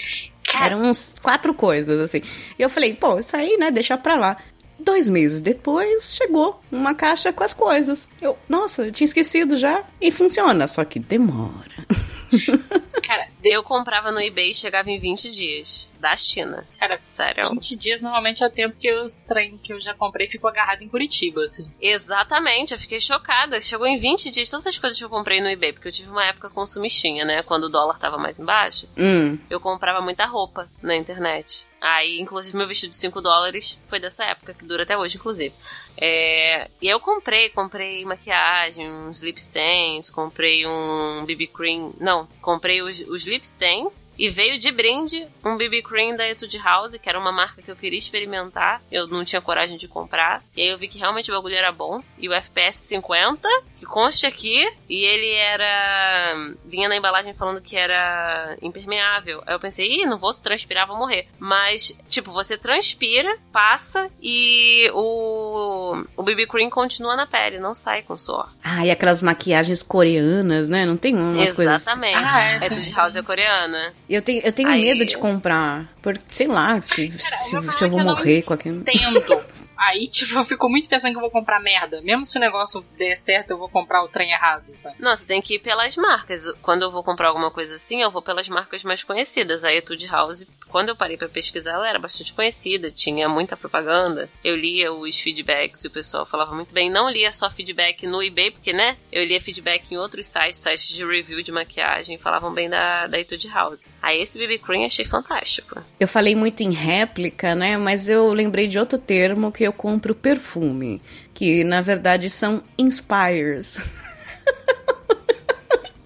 Eram uns quatro coisas, assim. E eu falei, pô, isso aí, né, deixa pra lá. Dois meses depois, chegou uma caixa com as coisas. Eu, nossa, eu tinha esquecido já. E funciona, só que demora. Cara, Eu comprava no eBay e chegava em 20 dias. Da China. Cara, Sério. 20 dias normalmente é o tempo que os trem que eu já comprei ficou agarrado em Curitiba, assim. Exatamente, eu fiquei chocada. Chegou em 20 dias todas as coisas que eu comprei no eBay, porque eu tive uma época consumistinha, né? Quando o dólar tava mais embaixo, Hum. eu comprava muita roupa na internet. Aí, inclusive, meu vestido de 5 dólares foi dessa época, que dura até hoje, inclusive. É, e eu comprei, comprei maquiagem, uns lip stains, comprei um BB cream. Não, comprei os, os lip stains e veio de brinde um BB cream da Etude House, que era uma marca que eu queria experimentar. Eu não tinha coragem de comprar. E aí eu vi que realmente o bagulho era bom. E o FPS 50, que conste aqui, e ele era. vinha na embalagem falando que era impermeável. Aí eu pensei, ih, não vou transpirar, vou morrer. Mas, tipo, você transpira, passa e o o, o BB Cream continua na pele, não sai com suor. Ah, e aquelas maquiagens coreanas, né? Não tem umas coisas... Exatamente. Ah, é. é Etude House é coreana. Eu tenho, eu tenho Aí- medo de comprar, por, sei lá, se, se, eu vou se eu vou não morrer com aquilo. Entendo. Aí, tipo, eu fico muito pensando que eu vou comprar merda. Mesmo se o negócio der certo, eu vou comprar o trem errado, sabe? Não, você tem que ir pelas marcas. Quando eu vou comprar alguma coisa assim, eu vou pelas marcas mais conhecidas. A Etude House, quando eu parei pra pesquisar, ela era bastante conhecida, tinha muita propaganda. Eu lia os feedbacks e o pessoal falava muito bem. Não lia só feedback no eBay, porque, né? Eu lia feedback em outros sites, sites de review de maquiagem, falavam bem da, da Etude House. Aí esse BB Cream achei fantástico. Eu falei muito em réplica, né? Mas eu lembrei de outro termo que eu compro perfume, que na verdade são inspires.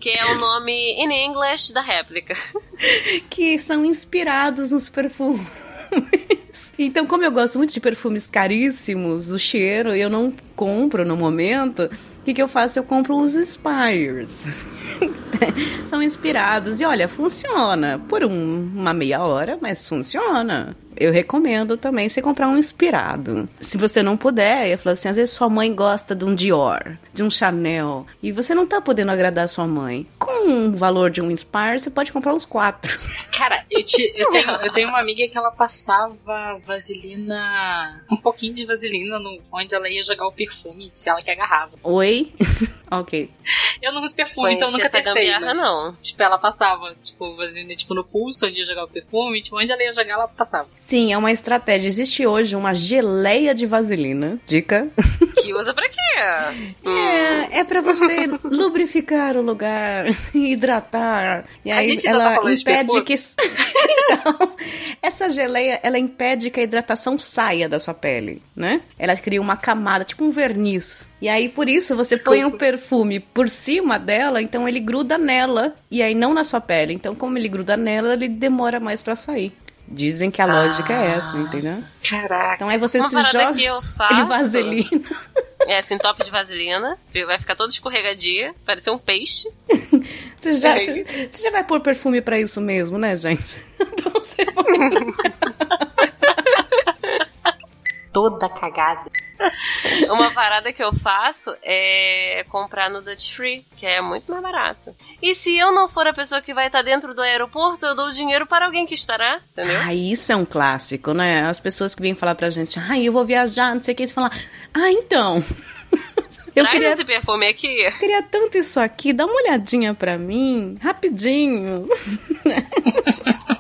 Que é o nome in English da réplica. que são inspirados nos perfumes. Então, como eu gosto muito de perfumes caríssimos, o cheiro eu não compro no momento, o que, que eu faço? Eu compro os Spires. São inspirados. E olha, funciona. Por um- uma meia hora, mas funciona. Eu recomendo também você comprar um inspirado. Se você não puder, eu falo assim, às vezes sua mãe gosta de um Dior, de um Chanel, e você não tá podendo agradar sua mãe. Com o valor de um Inspire, você pode comprar uns quatro. Cara, eu, te- eu tenho, eu tenho uma amiga que ela passava vaselina, um pouquinho de vaselina no, onde ela ia jogar o perfume e disse ela que agarrava. Oi? ok. Eu não uso perfume, então Conheci nunca essa testei. gambiarra, mas, não. Tipo, ela passava, tipo, vaselina tipo, no pulso onde ia jogar o perfume, tipo, onde ela ia jogar, ela passava. Sim, é uma estratégia. Existe hoje uma geleia de vaselina. Dica. Que usa pra quê? É, é para você lubrificar o lugar, hidratar. E A aí tá ela de impede que. então, essa geleia, ela impede que a hidratação saia da sua pele, né? Ela cria uma camada, tipo um verniz. E aí, por isso, você põe um perfume por cima dela, então ele gruda nela. E aí, não na sua pele. Então, como ele gruda nela, ele demora mais pra sair. Dizem que a lógica é essa, entendeu? Caraca. Então aí você Uma se joga que eu faço. de vaselina. É, assim, top de vaselina. Vai ficar todo escorregadia, parecer um peixe. Você já, É. você já vai pôr perfume pra isso mesmo, né, gente? Então você Toda cagada. Uma parada que eu faço é comprar no Dutch Free, que é muito mais barato. E se eu não for a pessoa que vai estar dentro do aeroporto, eu dou o dinheiro para alguém que estará, entendeu? Ah, isso é um clássico, né? As pessoas que vêm falar pra gente, ai, eu vou viajar, não sei o que, você fala, ah, então. Eu Traz queria, esse perfume aqui. queria tanto isso aqui, dá uma olhadinha pra mim, rapidinho.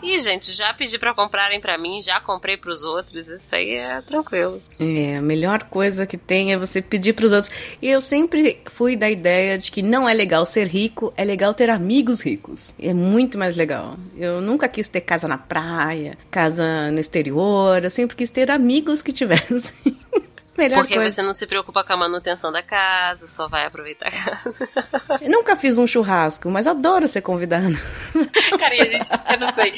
Ih, gente, já pedi pra comprarem pra mim, já comprei pros outros, isso aí é tranquilo. É, a melhor coisa que tem é você pedir pros outros. E eu sempre fui da ideia de que não é legal ser rico, é legal ter amigos ricos. É muito mais legal. Eu nunca quis ter casa na praia, casa no exterior, eu sempre quis ter amigos que tivessem. Melhor Porque coisa. você não se preocupa com a manutenção da casa, só vai aproveitar a casa. Eu nunca fiz um churrasco, mas adoro ser convidada. Cara, e a gente, eu não sei,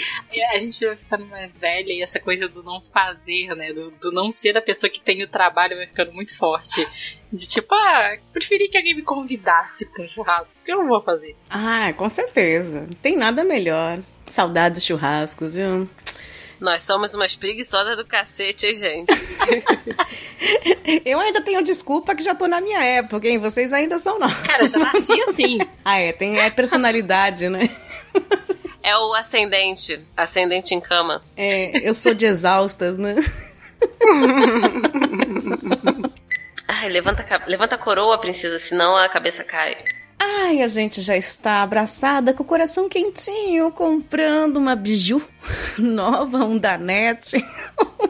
a gente vai ficando mais velha e essa coisa do não fazer, né? Do, do não ser a pessoa que tem o trabalho vai ficando muito forte. De tipo, ah, preferi que alguém me convidasse pra um churrasco, porque eu não vou fazer. Ah, com certeza. Não tem nada melhor. Saudades de churrascos, viu? Nós somos umas preguiçosas do cacete, hein, gente? Eu ainda tenho desculpa que já tô na minha época, hein? Vocês ainda são não. Cara, eu já nasci assim. Ah, é, tem é personalidade, né? É o ascendente, ascendente em cama. É, eu sou de exaustas, né? Ai, levanta, levanta a coroa, princesa, senão a cabeça cai. Ai, a gente já está abraçada com o coração quentinho, comprando uma biju nova, um danete,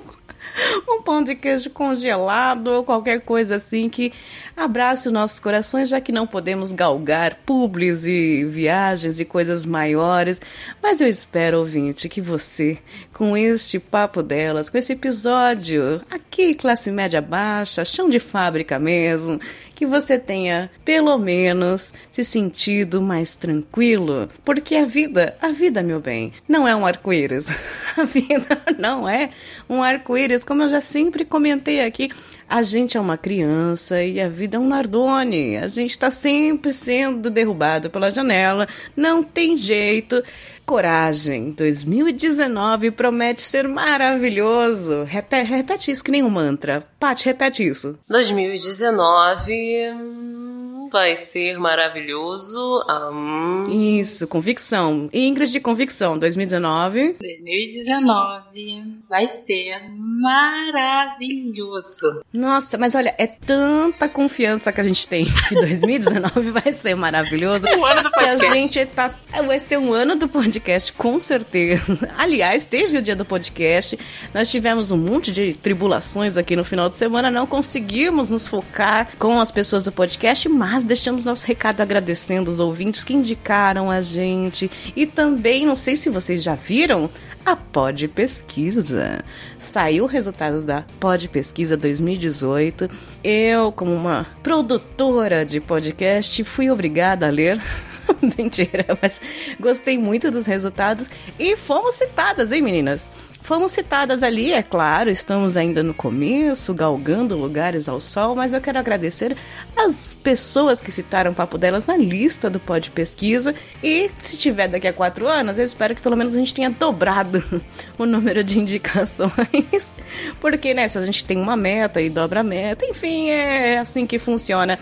um pão de queijo congelado ou qualquer coisa assim que abrace os nossos corações, já que não podemos galgar publis e viagens e coisas maiores. Mas eu espero, ouvinte, que você, com este papo delas, com esse episódio aqui, classe média baixa, chão de fábrica mesmo, que você tenha, pelo menos, se sentido mais tranquilo. Porque a vida, a vida, meu bem, não é um arco-íris. A vida não é um arco-íris, como eu já sempre comentei aqui. A gente é uma criança e a vida é um Nardone. A gente está sempre sendo derrubado pela janela. Não tem jeito. Coragem. 2019 promete ser maravilhoso. Repete, repete isso que nem um mantra. Paty, repete isso. 2019 hum, vai ser maravilhoso. Hum. Isso, convicção. Ingrid, convicção. 2019. 2019 vai ser maravilhoso. Nossa, mas olha, é tanta confiança que a gente tem que 2019 vai ser maravilhoso. O ano do Que a podcast. gente tá. Vai ser um ano do podcast, com certeza. Aliás, desde o dia do podcast, nós tivemos um monte de tribulações aqui no final de semana, não conseguimos nos focar com as pessoas do podcast, mas deixamos nosso recado agradecendo os ouvintes que indicaram a gente. E também, não sei se vocês já viram, a Pod Pesquisa. Saiu o resultado da Pod Pesquisa 2018. Eu, como uma produtora de podcast, fui obrigada a ler. Mentira, mas gostei muito dos resultados e fomos citadas, hein, meninas? Fomos citadas ali, é claro, estamos ainda no começo, galgando lugares ao sol, mas eu quero agradecer as pessoas que citaram o papo delas na lista do Pod Pesquisa. E se tiver daqui a quatro anos, eu espero que pelo menos a gente tenha dobrado o número de indicações. Porque, né, se a gente tem uma meta e dobra a meta, enfim, é assim que funciona.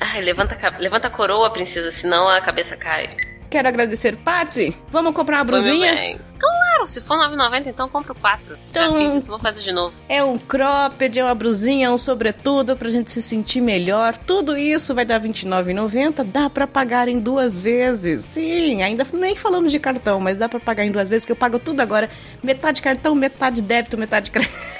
Ai, levanta, levanta a coroa, princesa, senão a cabeça cai. Quero agradecer, Paty. Vamos comprar uma brusinha? Claro, se for 9,90, então compra o 4. Então- Já fiz isso, vou fazer de novo. É um cropped, é uma brusinha, é um sobretudo pra gente se sentir melhor. Tudo isso vai dar R$29,90. Dá pra pagar em duas vezes. Sim, ainda nem falando de cartão, mas dá pra pagar em duas vezes, que eu pago tudo agora. Metade cartão, metade débito, metade crédito.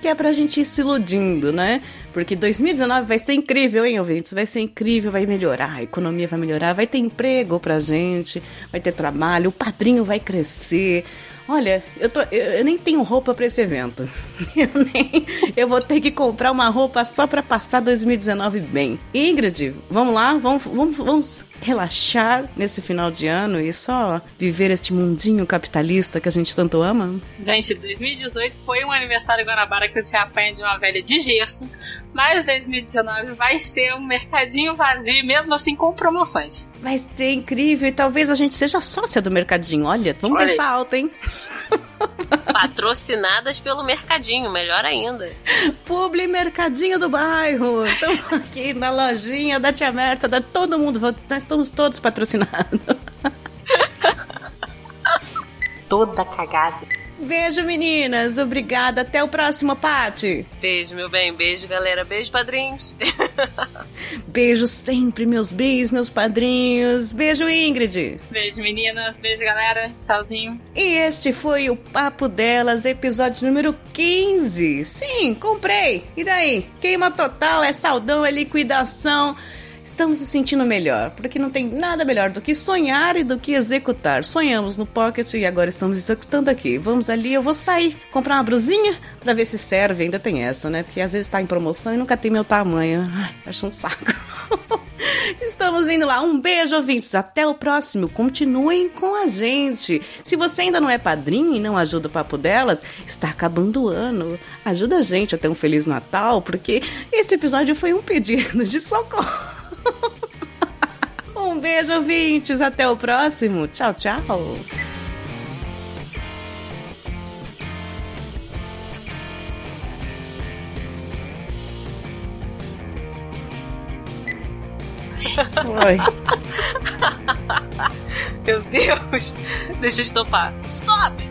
Que é pra gente ir se iludindo, né? Porque 2019 vai ser incrível, hein, ouvintes? Vai ser incrível, vai melhorar, a economia vai melhorar, vai ter emprego pra gente, vai ter trabalho, o padrinho vai crescer. Olha, eu, tô, eu, eu nem tenho roupa pra esse evento. Eu, nem, eu vou ter que comprar uma roupa só pra passar 2019 bem. Ingrid, vamos lá? Vamos, vamos, vamos relaxar nesse final de ano e só viver este mundinho capitalista que a gente tanto ama? Gente, 2018 foi um aniversário Guanabara que você apanha de uma velha de gesso, mas 2019 vai ser um mercadinho vazio, mesmo assim com promoções. Vai ser incrível e talvez a gente seja sócia do mercadinho. Olha, vamos Olha aí. pensar alto, hein? Patrocinadas pelo mercadinho, melhor ainda. Publi Mercadinho do Bairro. Estamos aqui na lojinha da Tia Merta, da todo mundo. Nós estamos todos patrocinados. Toda cagada. Beijo, meninas. Obrigada. Até o próximo, Pati. Beijo, meu bem. Beijo, galera. Beijo, padrinhos. Beijo sempre, meus bis, meus padrinhos. Beijo, Ingrid. Beijo, meninas. Beijo, galera. Tchauzinho. E este foi o Papo Delas, episódio número 15. Sim, comprei. E daí? Queima total, é saldão, é liquidação. Estamos se sentindo melhor, porque não tem nada melhor do que sonhar e do que executar. Sonhamos no Pocket e agora estamos executando aqui. Vamos ali, eu vou sair, comprar uma brusinha pra ver se serve. Ainda tem essa, né? Porque às vezes tá em promoção e nunca tem meu tamanho. Ai, acho um saco. Estamos indo lá. Um beijo, ouvintes. Até o próximo. Continuem com a gente. Se você ainda não é padrinho e não ajuda o Papo Delas, está acabando o ano. Ajuda a gente a ter um Feliz Natal, porque esse episódio foi um pedido de socorro. Um beijo, ouvintes. Até o próximo. Tchau, tchau. Oi. Meu Deus. Deixa eu estopar. Stop!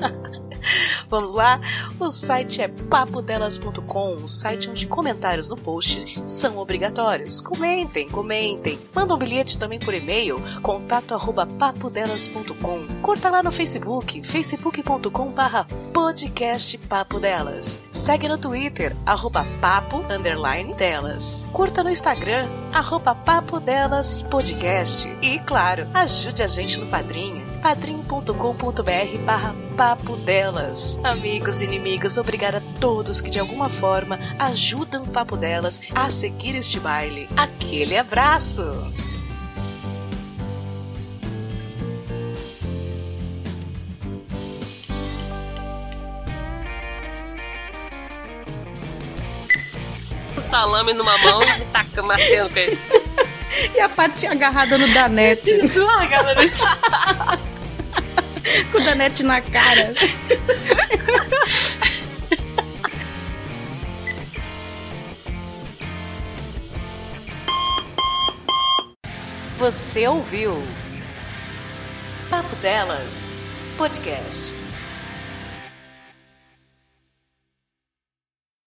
Vamos lá? O site é papodelas.com, um site onde comentários no post são obrigatórios. Comentem, comentem. Manda um bilhete também por e-mail, contato arroba papodelas.com. Curta lá no Facebook, facebook.com barra podcast Papo Delas. Segue no Twitter, arroba papo, underline, delas. Curta no Instagram, arroba podcast. E, claro, ajude a gente no Padrinho padrim.com.br barra papo delas. Amigos e inimigos, obrigada a todos que de alguma forma ajudam o Papo Delas a seguir este baile. Aquele abraço! O salame numa mão e taca com ele. E a Paty agarrada no Danete. Largada no. com o Danete na cara. Você ouviu Papo Delas Podcast.